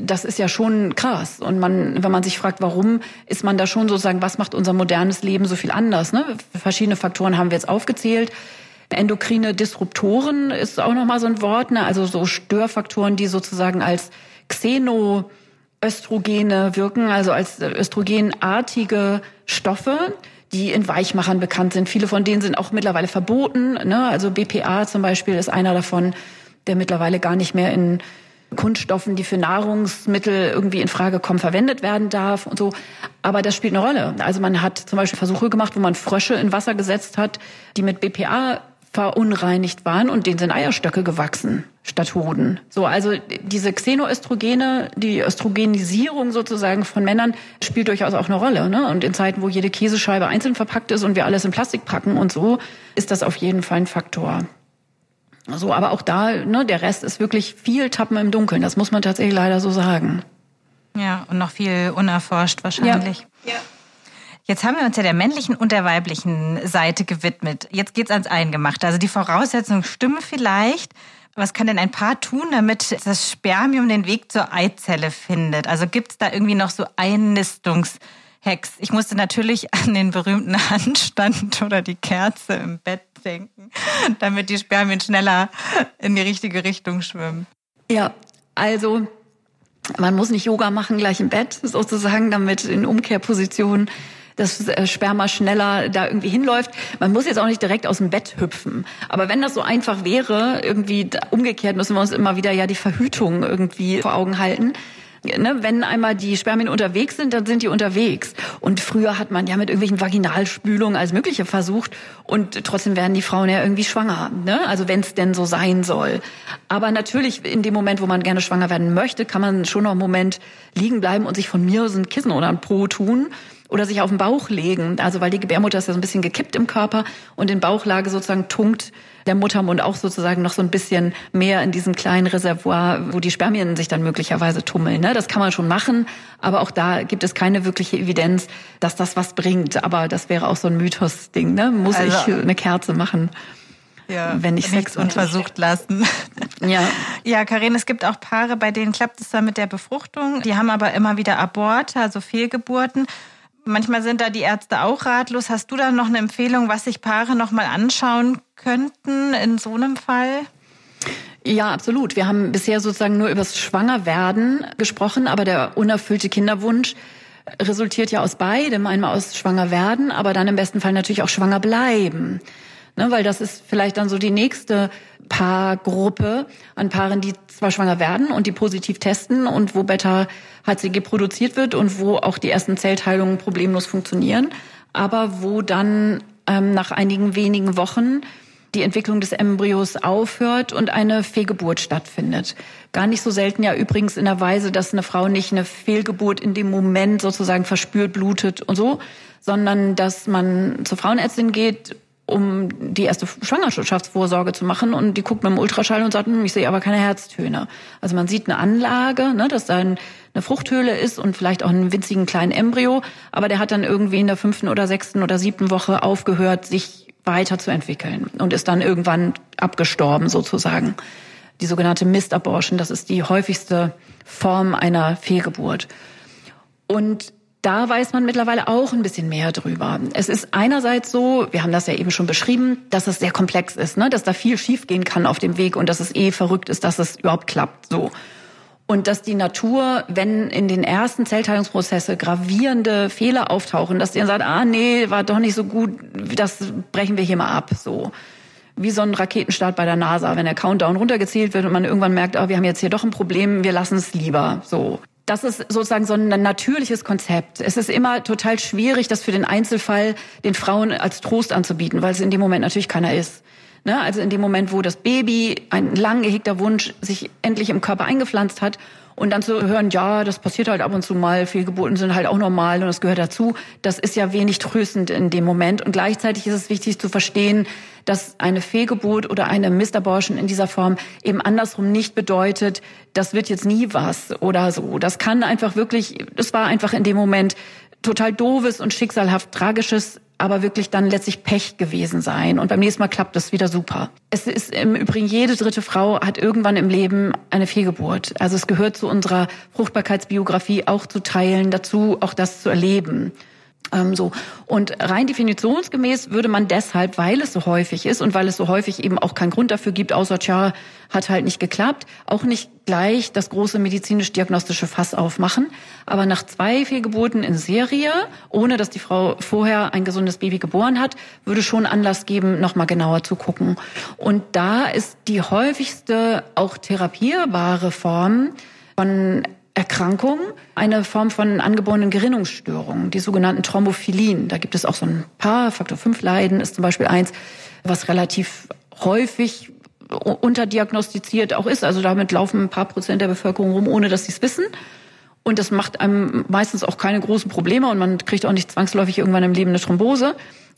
Das ist ja schon krass. Und man, wenn man sich fragt, warum, ist man da schon sozusagen, was macht unser modernes Leben so viel anders? Ne? Verschiedene Faktoren haben wir jetzt aufgezählt. Endokrine Disruptoren ist auch nochmal so ein Wort, ne? also so Störfaktoren, die sozusagen als Xeno Östrogene wirken, also als östrogenartige Stoffe, die in Weichmachern bekannt sind. Viele von denen sind auch mittlerweile verboten. Ne? Also BPA zum Beispiel ist einer davon, der mittlerweile gar nicht mehr in Kunststoffen, die für Nahrungsmittel irgendwie in Frage kommen, verwendet werden darf und so. Aber das spielt eine Rolle. Also man hat zum Beispiel Versuche gemacht, wo man Frösche in Wasser gesetzt hat, die mit BPA verunreinigt waren und denen sind Eierstöcke gewachsen statt Hoden. So, also diese Xenoöstrogene, die Östrogenisierung sozusagen von Männern spielt durchaus auch eine Rolle. Ne? Und in Zeiten, wo jede Käsescheibe einzeln verpackt ist und wir alles in Plastik packen und so, ist das auf jeden Fall ein Faktor. So, aber auch da, ne, der Rest ist wirklich viel Tappen im Dunkeln. Das muss man tatsächlich leider so sagen. Ja, und noch viel unerforscht wahrscheinlich. Ja. ja. Jetzt haben wir uns ja der männlichen und der weiblichen Seite gewidmet. Jetzt geht's ans Eingemachte. Also die Voraussetzungen stimmen vielleicht. Was kann denn ein Paar tun, damit das Spermium den Weg zur Eizelle findet? Also gibt's da irgendwie noch so Einnistungshacks? Ich musste natürlich an den berühmten Handstand oder die Kerze im Bett denken, damit die Spermien schneller in die richtige Richtung schwimmen. Ja, also man muss nicht Yoga machen gleich im Bett sozusagen, damit in Umkehrpositionen das äh, Sperma schneller da irgendwie hinläuft. Man muss jetzt auch nicht direkt aus dem Bett hüpfen. Aber wenn das so einfach wäre, irgendwie umgekehrt müssen wir uns immer wieder ja die Verhütung irgendwie vor Augen halten. Ne, wenn einmal die Spermien unterwegs sind, dann sind die unterwegs. Und früher hat man ja mit irgendwelchen Vaginalspülungen als Mögliche versucht und trotzdem werden die Frauen ja irgendwie schwanger. Ne? Also wenn es denn so sein soll. Aber natürlich in dem Moment, wo man gerne schwanger werden möchte, kann man schon noch einen Moment liegen bleiben und sich von mir so ein Kissen oder ein Po tun oder sich auf den Bauch legen. Also weil die Gebärmutter ist ja so ein bisschen gekippt im Körper und in Bauchlage sozusagen tunkt der Muttermund auch sozusagen noch so ein bisschen mehr in diesem kleinen Reservoir, wo die Spermien sich dann möglicherweise tummeln. Ne? Das kann man schon machen, aber auch da gibt es keine wirkliche Evidenz, dass das was bringt. Aber das wäre auch so ein Mythos-Ding. Ne? Muss also, ich eine Kerze machen? Ja, wenn ich Sex unversucht lassen. Ja. Ja, Karin, es gibt auch Paare, bei denen klappt es dann mit der Befruchtung. Die haben aber immer wieder Aborte, also Fehlgeburten. Manchmal sind da die Ärzte auch ratlos. Hast du da noch eine Empfehlung, was sich Paare noch mal anschauen könnten in so einem Fall? Ja, absolut. Wir haben bisher sozusagen nur über das Schwangerwerden gesprochen, aber der unerfüllte Kinderwunsch resultiert ja aus beidem, einmal aus schwanger werden, aber dann im besten Fall natürlich auch schwanger bleiben. Ne, weil das ist vielleicht dann so die nächste Paargruppe an Paaren, die zwar schwanger werden und die positiv testen und wo Beta-HCG produziert wird und wo auch die ersten Zellteilungen problemlos funktionieren, aber wo dann ähm, nach einigen wenigen Wochen die Entwicklung des Embryos aufhört und eine Fehlgeburt stattfindet. Gar nicht so selten ja übrigens in der Weise, dass eine Frau nicht eine Fehlgeburt in dem Moment sozusagen verspürt, blutet und so, sondern dass man zur Frauenärztin geht, um die erste Schwangerschaftsvorsorge zu machen und die guckt mit dem Ultraschall und sagt, hm, ich sehe aber keine Herztöne. Also man sieht eine Anlage, ne, dass da eine Fruchthöhle ist und vielleicht auch einen winzigen kleinen Embryo, aber der hat dann irgendwie in der fünften oder sechsten oder siebten Woche aufgehört, sich weiterzuentwickeln und ist dann irgendwann abgestorben sozusagen. Die sogenannte Missed Abortion, das ist die häufigste Form einer Fehlgeburt. Und da weiß man mittlerweile auch ein bisschen mehr drüber. Es ist einerseits so, wir haben das ja eben schon beschrieben, dass es sehr komplex ist, ne? dass da viel schiefgehen kann auf dem Weg und dass es eh verrückt ist, dass es überhaupt klappt. So. Und dass die Natur, wenn in den ersten Zellteilungsprozesse gravierende Fehler auftauchen, dass die dann sagt, ah nee, war doch nicht so gut, das brechen wir hier mal ab. So wie so ein Raketenstart bei der NASA, wenn der Countdown runtergezählt wird und man irgendwann merkt, oh, wir haben jetzt hier doch ein Problem, wir lassen es lieber. So. Das ist sozusagen so ein natürliches Konzept. Es ist immer total schwierig, das für den Einzelfall den Frauen als Trost anzubieten, weil es in dem Moment natürlich keiner ist. Ne? Also in dem Moment, wo das Baby, ein lang gehegter Wunsch, sich endlich im Körper eingepflanzt hat und dann zu hören, ja, das passiert halt ab und zu mal, Fehlgeburten sind halt auch normal und das gehört dazu, das ist ja wenig tröstend in dem Moment. Und gleichzeitig ist es wichtig zu verstehen, dass eine Fehlgeburt oder eine Mistabortion in dieser Form eben andersrum nicht bedeutet, das wird jetzt nie was oder so. Das kann einfach wirklich, das war einfach in dem Moment total doofes und schicksalhaft tragisches aber wirklich dann letztlich Pech gewesen sein. Und beim nächsten Mal klappt das wieder super. Es ist im Übrigen, jede dritte Frau hat irgendwann im Leben eine Fehlgeburt. Also es gehört zu unserer Fruchtbarkeitsbiografie auch zu teilen, dazu auch das zu erleben. Ähm, so. Und rein definitionsgemäß würde man deshalb, weil es so häufig ist und weil es so häufig eben auch keinen Grund dafür gibt, außer tja, hat halt nicht geklappt, auch nicht gleich das große medizinisch-diagnostische Fass aufmachen. Aber nach zwei Fehlgeburten in Serie, ohne dass die Frau vorher ein gesundes Baby geboren hat, würde schon Anlass geben, nochmal genauer zu gucken. Und da ist die häufigste auch therapierbare Form von Erkrankung, eine Form von angeborenen Gerinnungsstörungen, die sogenannten Thrombophilien. Da gibt es auch so ein paar, Faktor 5 Leiden ist zum Beispiel eins, was relativ häufig unterdiagnostiziert auch ist. Also damit laufen ein paar Prozent der Bevölkerung rum, ohne dass sie es wissen. Und das macht einem meistens auch keine großen Probleme und man kriegt auch nicht zwangsläufig irgendwann im Leben eine Thrombose.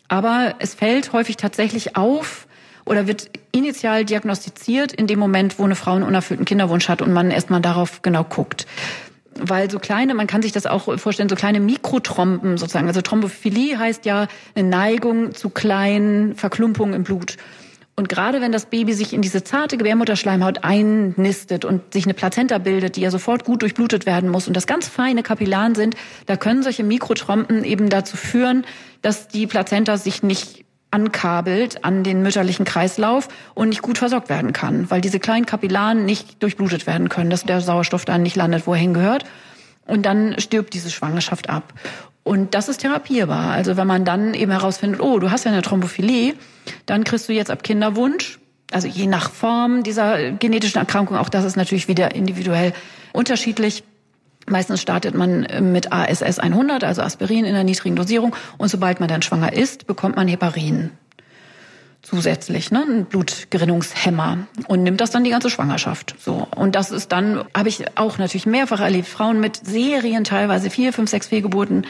Aber es fällt häufig tatsächlich auf, oder wird initial diagnostiziert in dem Moment, wo eine Frau einen unerfüllten Kinderwunsch hat und man erstmal darauf genau guckt weil so kleine, man kann sich das auch vorstellen, so kleine Mikrotrompen sozusagen. Also Thrombophilie heißt ja eine Neigung zu kleinen Verklumpungen im Blut. Und gerade wenn das Baby sich in diese zarte Gebärmutterschleimhaut einnistet und sich eine Plazenta bildet, die ja sofort gut durchblutet werden muss und das ganz feine Kapillaren sind, da können solche Mikrotrompen eben dazu führen, dass die Plazenta sich nicht ankabelt an den mütterlichen Kreislauf und nicht gut versorgt werden kann, weil diese kleinen Kapillaren nicht durchblutet werden können, dass der Sauerstoff dann nicht landet, wo er hingehört. Und dann stirbt diese Schwangerschaft ab. Und das ist therapierbar. Also wenn man dann eben herausfindet, oh, du hast ja eine Thrombophilie, dann kriegst du jetzt ab Kinderwunsch, also je nach Form dieser genetischen Erkrankung, auch das ist natürlich wieder individuell unterschiedlich, Meistens startet man mit ASS 100, also Aspirin in der niedrigen Dosierung. Und sobald man dann schwanger ist, bekommt man Heparin zusätzlich, ne, ein Blutgerinnungshemmer und nimmt das dann die ganze Schwangerschaft. So und das ist dann habe ich auch natürlich mehrfach erlebt, Frauen mit Serien teilweise vier, fünf, sechs Fehlgeburten,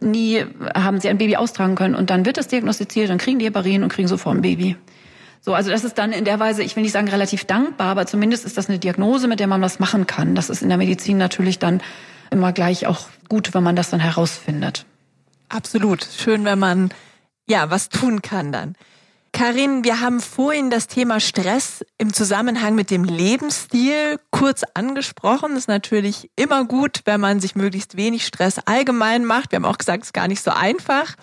nie haben sie ein Baby austragen können und dann wird das diagnostiziert, dann kriegen die Heparin und kriegen sofort ein Baby. So, also das ist dann in der Weise, ich will nicht sagen relativ dankbar, aber zumindest ist das eine Diagnose, mit der man was machen kann. Das ist in der Medizin natürlich dann immer gleich auch gut, wenn man das dann herausfindet. Absolut. Schön, wenn man ja was tun kann dann. Karin, wir haben vorhin das Thema Stress im Zusammenhang mit dem Lebensstil kurz angesprochen. Das ist natürlich immer gut, wenn man sich möglichst wenig Stress allgemein macht. Wir haben auch gesagt, es ist gar nicht so einfach.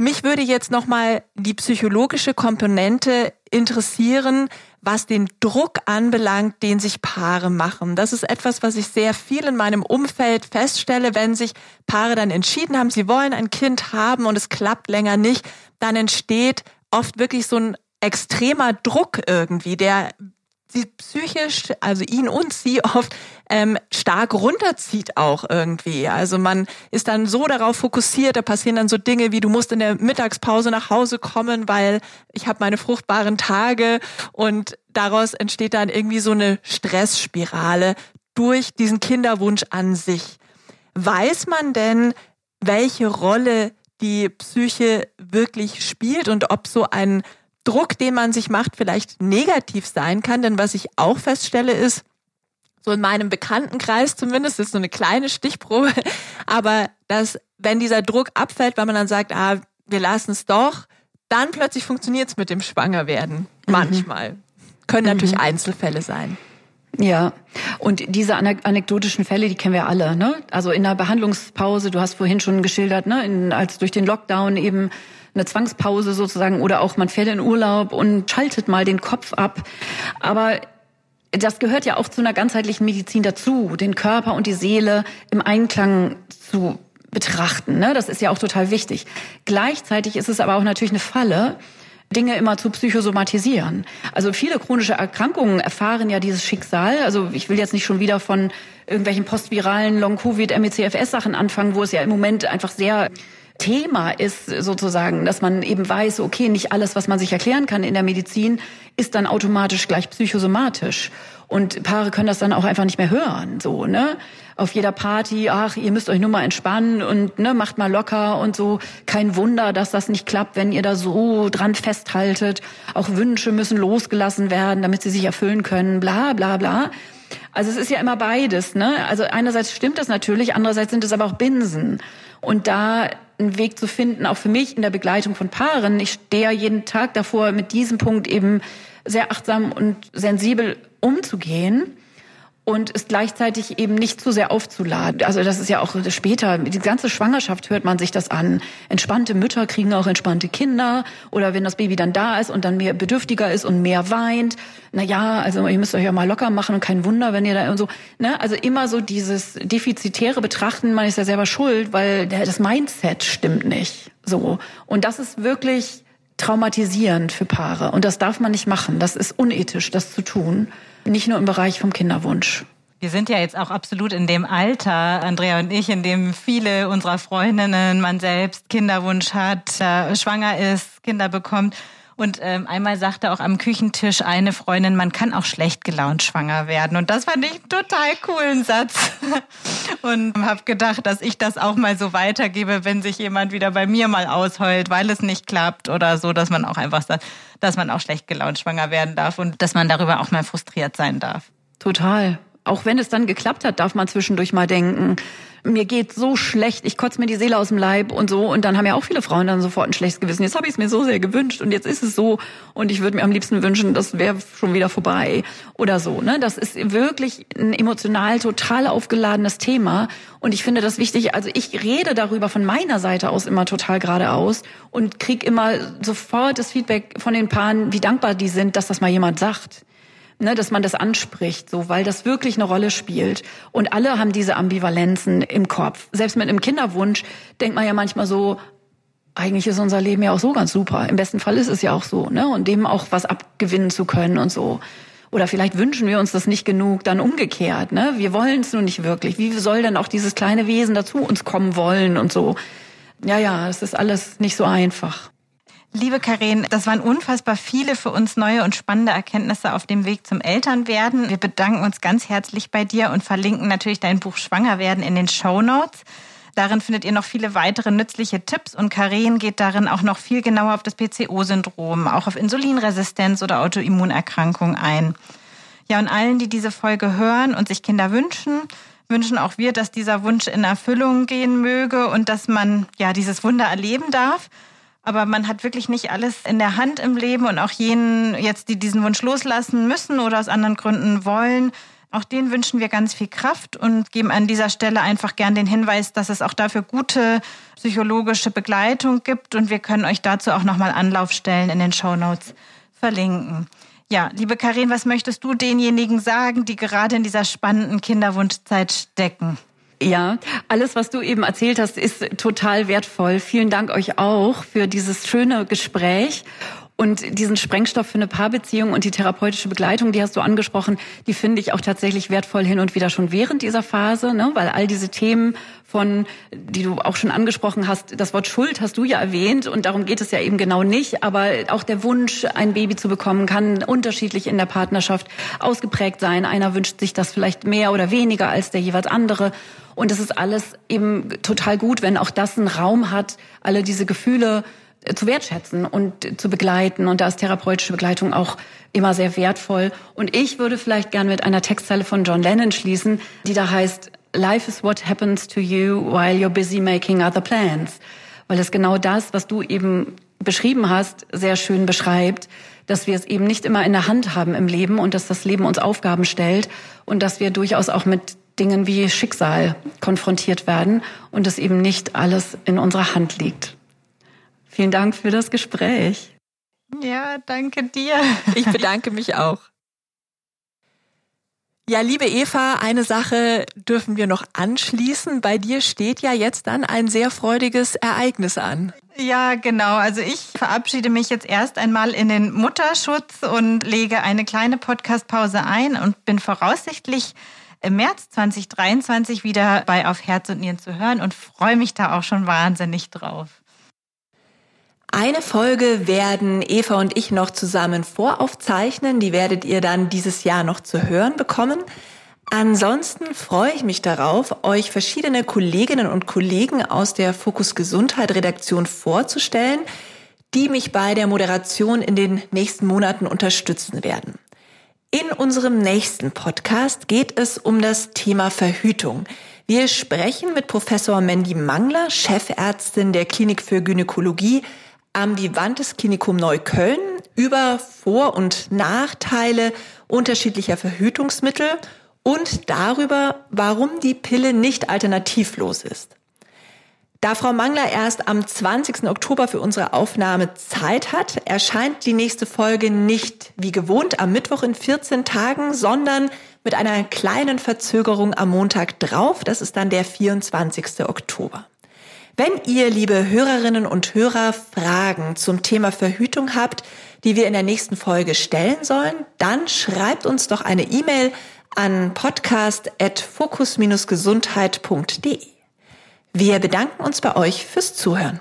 Mich würde jetzt nochmal die psychologische Komponente interessieren, was den Druck anbelangt, den sich Paare machen. Das ist etwas, was ich sehr viel in meinem Umfeld feststelle, wenn sich Paare dann entschieden haben, sie wollen ein Kind haben und es klappt länger nicht, dann entsteht oft wirklich so ein extremer Druck irgendwie, der sie psychisch, also ihn und sie oft ähm, stark runterzieht auch irgendwie. Also man ist dann so darauf fokussiert, da passieren dann so Dinge wie du musst in der Mittagspause nach Hause kommen, weil ich habe meine fruchtbaren Tage und daraus entsteht dann irgendwie so eine Stressspirale durch diesen Kinderwunsch an sich. Weiß man denn, welche Rolle die Psyche wirklich spielt und ob so ein Druck, den man sich macht, vielleicht negativ sein kann. Denn was ich auch feststelle ist, so in meinem Bekanntenkreis zumindest, ist so eine kleine Stichprobe, aber dass wenn dieser Druck abfällt, weil man dann sagt, ah, wir lassen es doch, dann plötzlich funktioniert es mit dem Schwangerwerden. Mhm. Manchmal. Können mhm. natürlich Einzelfälle sein. Ja, und diese anekdotischen Fälle, die kennen wir alle. Ne? Also in der Behandlungspause, du hast vorhin schon geschildert, ne? in, als durch den Lockdown eben eine Zwangspause sozusagen oder auch man fährt in Urlaub und schaltet mal den Kopf ab. Aber das gehört ja auch zu einer ganzheitlichen Medizin dazu, den Körper und die Seele im Einklang zu betrachten. Ne? Das ist ja auch total wichtig. Gleichzeitig ist es aber auch natürlich eine Falle, Dinge immer zu psychosomatisieren. Also viele chronische Erkrankungen erfahren ja dieses Schicksal. Also ich will jetzt nicht schon wieder von irgendwelchen postviralen Long-Covid, MECFS-Sachen anfangen, wo es ja im Moment einfach sehr Thema ist sozusagen, dass man eben weiß, okay, nicht alles, was man sich erklären kann in der Medizin, ist dann automatisch gleich psychosomatisch. Und Paare können das dann auch einfach nicht mehr hören, so, ne? Auf jeder Party, ach, ihr müsst euch nur mal entspannen und, ne, macht mal locker und so. Kein Wunder, dass das nicht klappt, wenn ihr da so dran festhaltet. Auch Wünsche müssen losgelassen werden, damit sie sich erfüllen können, bla, bla, bla. Also es ist ja immer beides, ne? Also einerseits stimmt das natürlich, andererseits sind es aber auch Binsen. Und da einen Weg zu finden, auch für mich in der Begleitung von Paaren. Ich stehe jeden Tag davor, mit diesem Punkt eben sehr achtsam und sensibel umzugehen und es gleichzeitig eben nicht zu sehr aufzuladen. Also das ist ja auch später, die ganze Schwangerschaft hört man sich das an. Entspannte Mütter kriegen auch entspannte Kinder oder wenn das Baby dann da ist und dann mehr bedürftiger ist und mehr weint. Na ja, also ihr müsst euch ja mal locker machen und kein Wunder, wenn ihr da und so, ne? Also immer so dieses defizitäre Betrachten, man ist ja selber schuld, weil das Mindset stimmt nicht. So. Und das ist wirklich traumatisierend für Paare und das darf man nicht machen. Das ist unethisch, das zu tun. Nicht nur im Bereich vom Kinderwunsch. Wir sind ja jetzt auch absolut in dem Alter, Andrea und ich, in dem viele unserer Freundinnen, man selbst Kinderwunsch hat, äh, schwanger ist, Kinder bekommt. Und ähm, einmal sagte auch am Küchentisch eine Freundin, man kann auch schlecht gelaunt schwanger werden. Und das fand ich einen total coolen Satz. Und habe gedacht, dass ich das auch mal so weitergebe, wenn sich jemand wieder bei mir mal ausheult, weil es nicht klappt oder so, dass man auch einfach sagt, dass man auch schlecht gelaunt schwanger werden darf und dass man darüber auch mal frustriert sein darf. Total. Auch wenn es dann geklappt hat, darf man zwischendurch mal denken, mir geht so schlecht, ich kotze mir die Seele aus dem Leib und so. Und dann haben ja auch viele Frauen dann sofort ein schlechtes Gewissen. Jetzt habe ich es mir so sehr gewünscht und jetzt ist es so. Und ich würde mir am liebsten wünschen, das wäre schon wieder vorbei oder so. Ne? Das ist wirklich ein emotional total aufgeladenes Thema. Und ich finde das wichtig. Also ich rede darüber von meiner Seite aus immer total geradeaus und krieg immer sofort das Feedback von den Paaren, wie dankbar die sind, dass das mal jemand sagt ne, dass man das anspricht, so, weil das wirklich eine Rolle spielt. Und alle haben diese Ambivalenzen im Kopf. Selbst mit einem Kinderwunsch denkt man ja manchmal so, eigentlich ist unser Leben ja auch so ganz super. Im besten Fall ist es ja auch so, ne? Und dem auch was abgewinnen zu können und so. Oder vielleicht wünschen wir uns das nicht genug, dann umgekehrt, ne? Wir wollen es nur nicht wirklich. Wie soll denn auch dieses kleine Wesen dazu uns kommen wollen und so? Ja, ja, es ist alles nicht so einfach. Liebe Karin, das waren unfassbar viele für uns neue und spannende Erkenntnisse auf dem Weg zum Elternwerden. Wir bedanken uns ganz herzlich bei dir und verlinken natürlich dein Buch Schwangerwerden in den Show Notes. Darin findet ihr noch viele weitere nützliche Tipps und Karin geht darin auch noch viel genauer auf das PCO-Syndrom, auch auf Insulinresistenz oder Autoimmunerkrankungen ein. Ja, und allen, die diese Folge hören und sich Kinder wünschen, wünschen auch wir, dass dieser Wunsch in Erfüllung gehen möge und dass man ja dieses Wunder erleben darf aber man hat wirklich nicht alles in der Hand im Leben und auch jenen jetzt, die diesen Wunsch loslassen müssen oder aus anderen Gründen wollen, Auch denen wünschen wir ganz viel Kraft und geben an dieser Stelle einfach gern den Hinweis, dass es auch dafür gute psychologische Begleitung gibt und wir können euch dazu auch nochmal Anlaufstellen in den Show Notes verlinken. Ja, liebe Karin, was möchtest du denjenigen sagen, die gerade in dieser spannenden Kinderwunschzeit stecken? Ja, alles, was du eben erzählt hast, ist total wertvoll. Vielen Dank euch auch für dieses schöne Gespräch. Und diesen Sprengstoff für eine Paarbeziehung und die therapeutische Begleitung, die hast du angesprochen, die finde ich auch tatsächlich wertvoll hin und wieder schon während dieser Phase, ne? weil all diese Themen von, die du auch schon angesprochen hast, das Wort Schuld hast du ja erwähnt und darum geht es ja eben genau nicht, aber auch der Wunsch, ein Baby zu bekommen, kann unterschiedlich in der Partnerschaft ausgeprägt sein. Einer wünscht sich das vielleicht mehr oder weniger als der jeweils andere. Und es ist alles eben total gut, wenn auch das einen Raum hat, alle diese Gefühle zu wertschätzen und zu begleiten. Und da ist therapeutische Begleitung auch immer sehr wertvoll. Und ich würde vielleicht gern mit einer Textzeile von John Lennon schließen, die da heißt, Life is what happens to you while you're busy making other plans. Weil es genau das, was du eben beschrieben hast, sehr schön beschreibt, dass wir es eben nicht immer in der Hand haben im Leben und dass das Leben uns Aufgaben stellt und dass wir durchaus auch mit Dingen wie Schicksal konfrontiert werden und es eben nicht alles in unserer Hand liegt. Vielen Dank für das Gespräch. Ja, danke dir. Ich bedanke mich auch. Ja, liebe Eva, eine Sache dürfen wir noch anschließen. Bei dir steht ja jetzt dann ein sehr freudiges Ereignis an. Ja, genau. Also ich verabschiede mich jetzt erst einmal in den Mutterschutz und lege eine kleine Podcastpause ein und bin voraussichtlich im März 2023 wieder bei Auf Herz und Nieren zu hören und freue mich da auch schon wahnsinnig drauf. Eine Folge werden Eva und ich noch zusammen voraufzeichnen. Die werdet ihr dann dieses Jahr noch zu hören bekommen. Ansonsten freue ich mich darauf, euch verschiedene Kolleginnen und Kollegen aus der Fokus Gesundheit Redaktion vorzustellen, die mich bei der Moderation in den nächsten Monaten unterstützen werden. In unserem nächsten Podcast geht es um das Thema Verhütung. Wir sprechen mit Professor Mandy Mangler, Chefärztin der Klinik für Gynäkologie am Vivantes Klinikum Neukölln über Vor- und Nachteile unterschiedlicher Verhütungsmittel und darüber, warum die Pille nicht alternativlos ist. Da Frau Mangler erst am 20. Oktober für unsere Aufnahme Zeit hat, erscheint die nächste Folge nicht wie gewohnt am Mittwoch in 14 Tagen, sondern mit einer kleinen Verzögerung am Montag drauf. Das ist dann der 24. Oktober. Wenn ihr, liebe Hörerinnen und Hörer, Fragen zum Thema Verhütung habt, die wir in der nächsten Folge stellen sollen, dann schreibt uns doch eine E-Mail an podcast.fokus-gesundheit.de. Wir bedanken uns bei euch fürs Zuhören.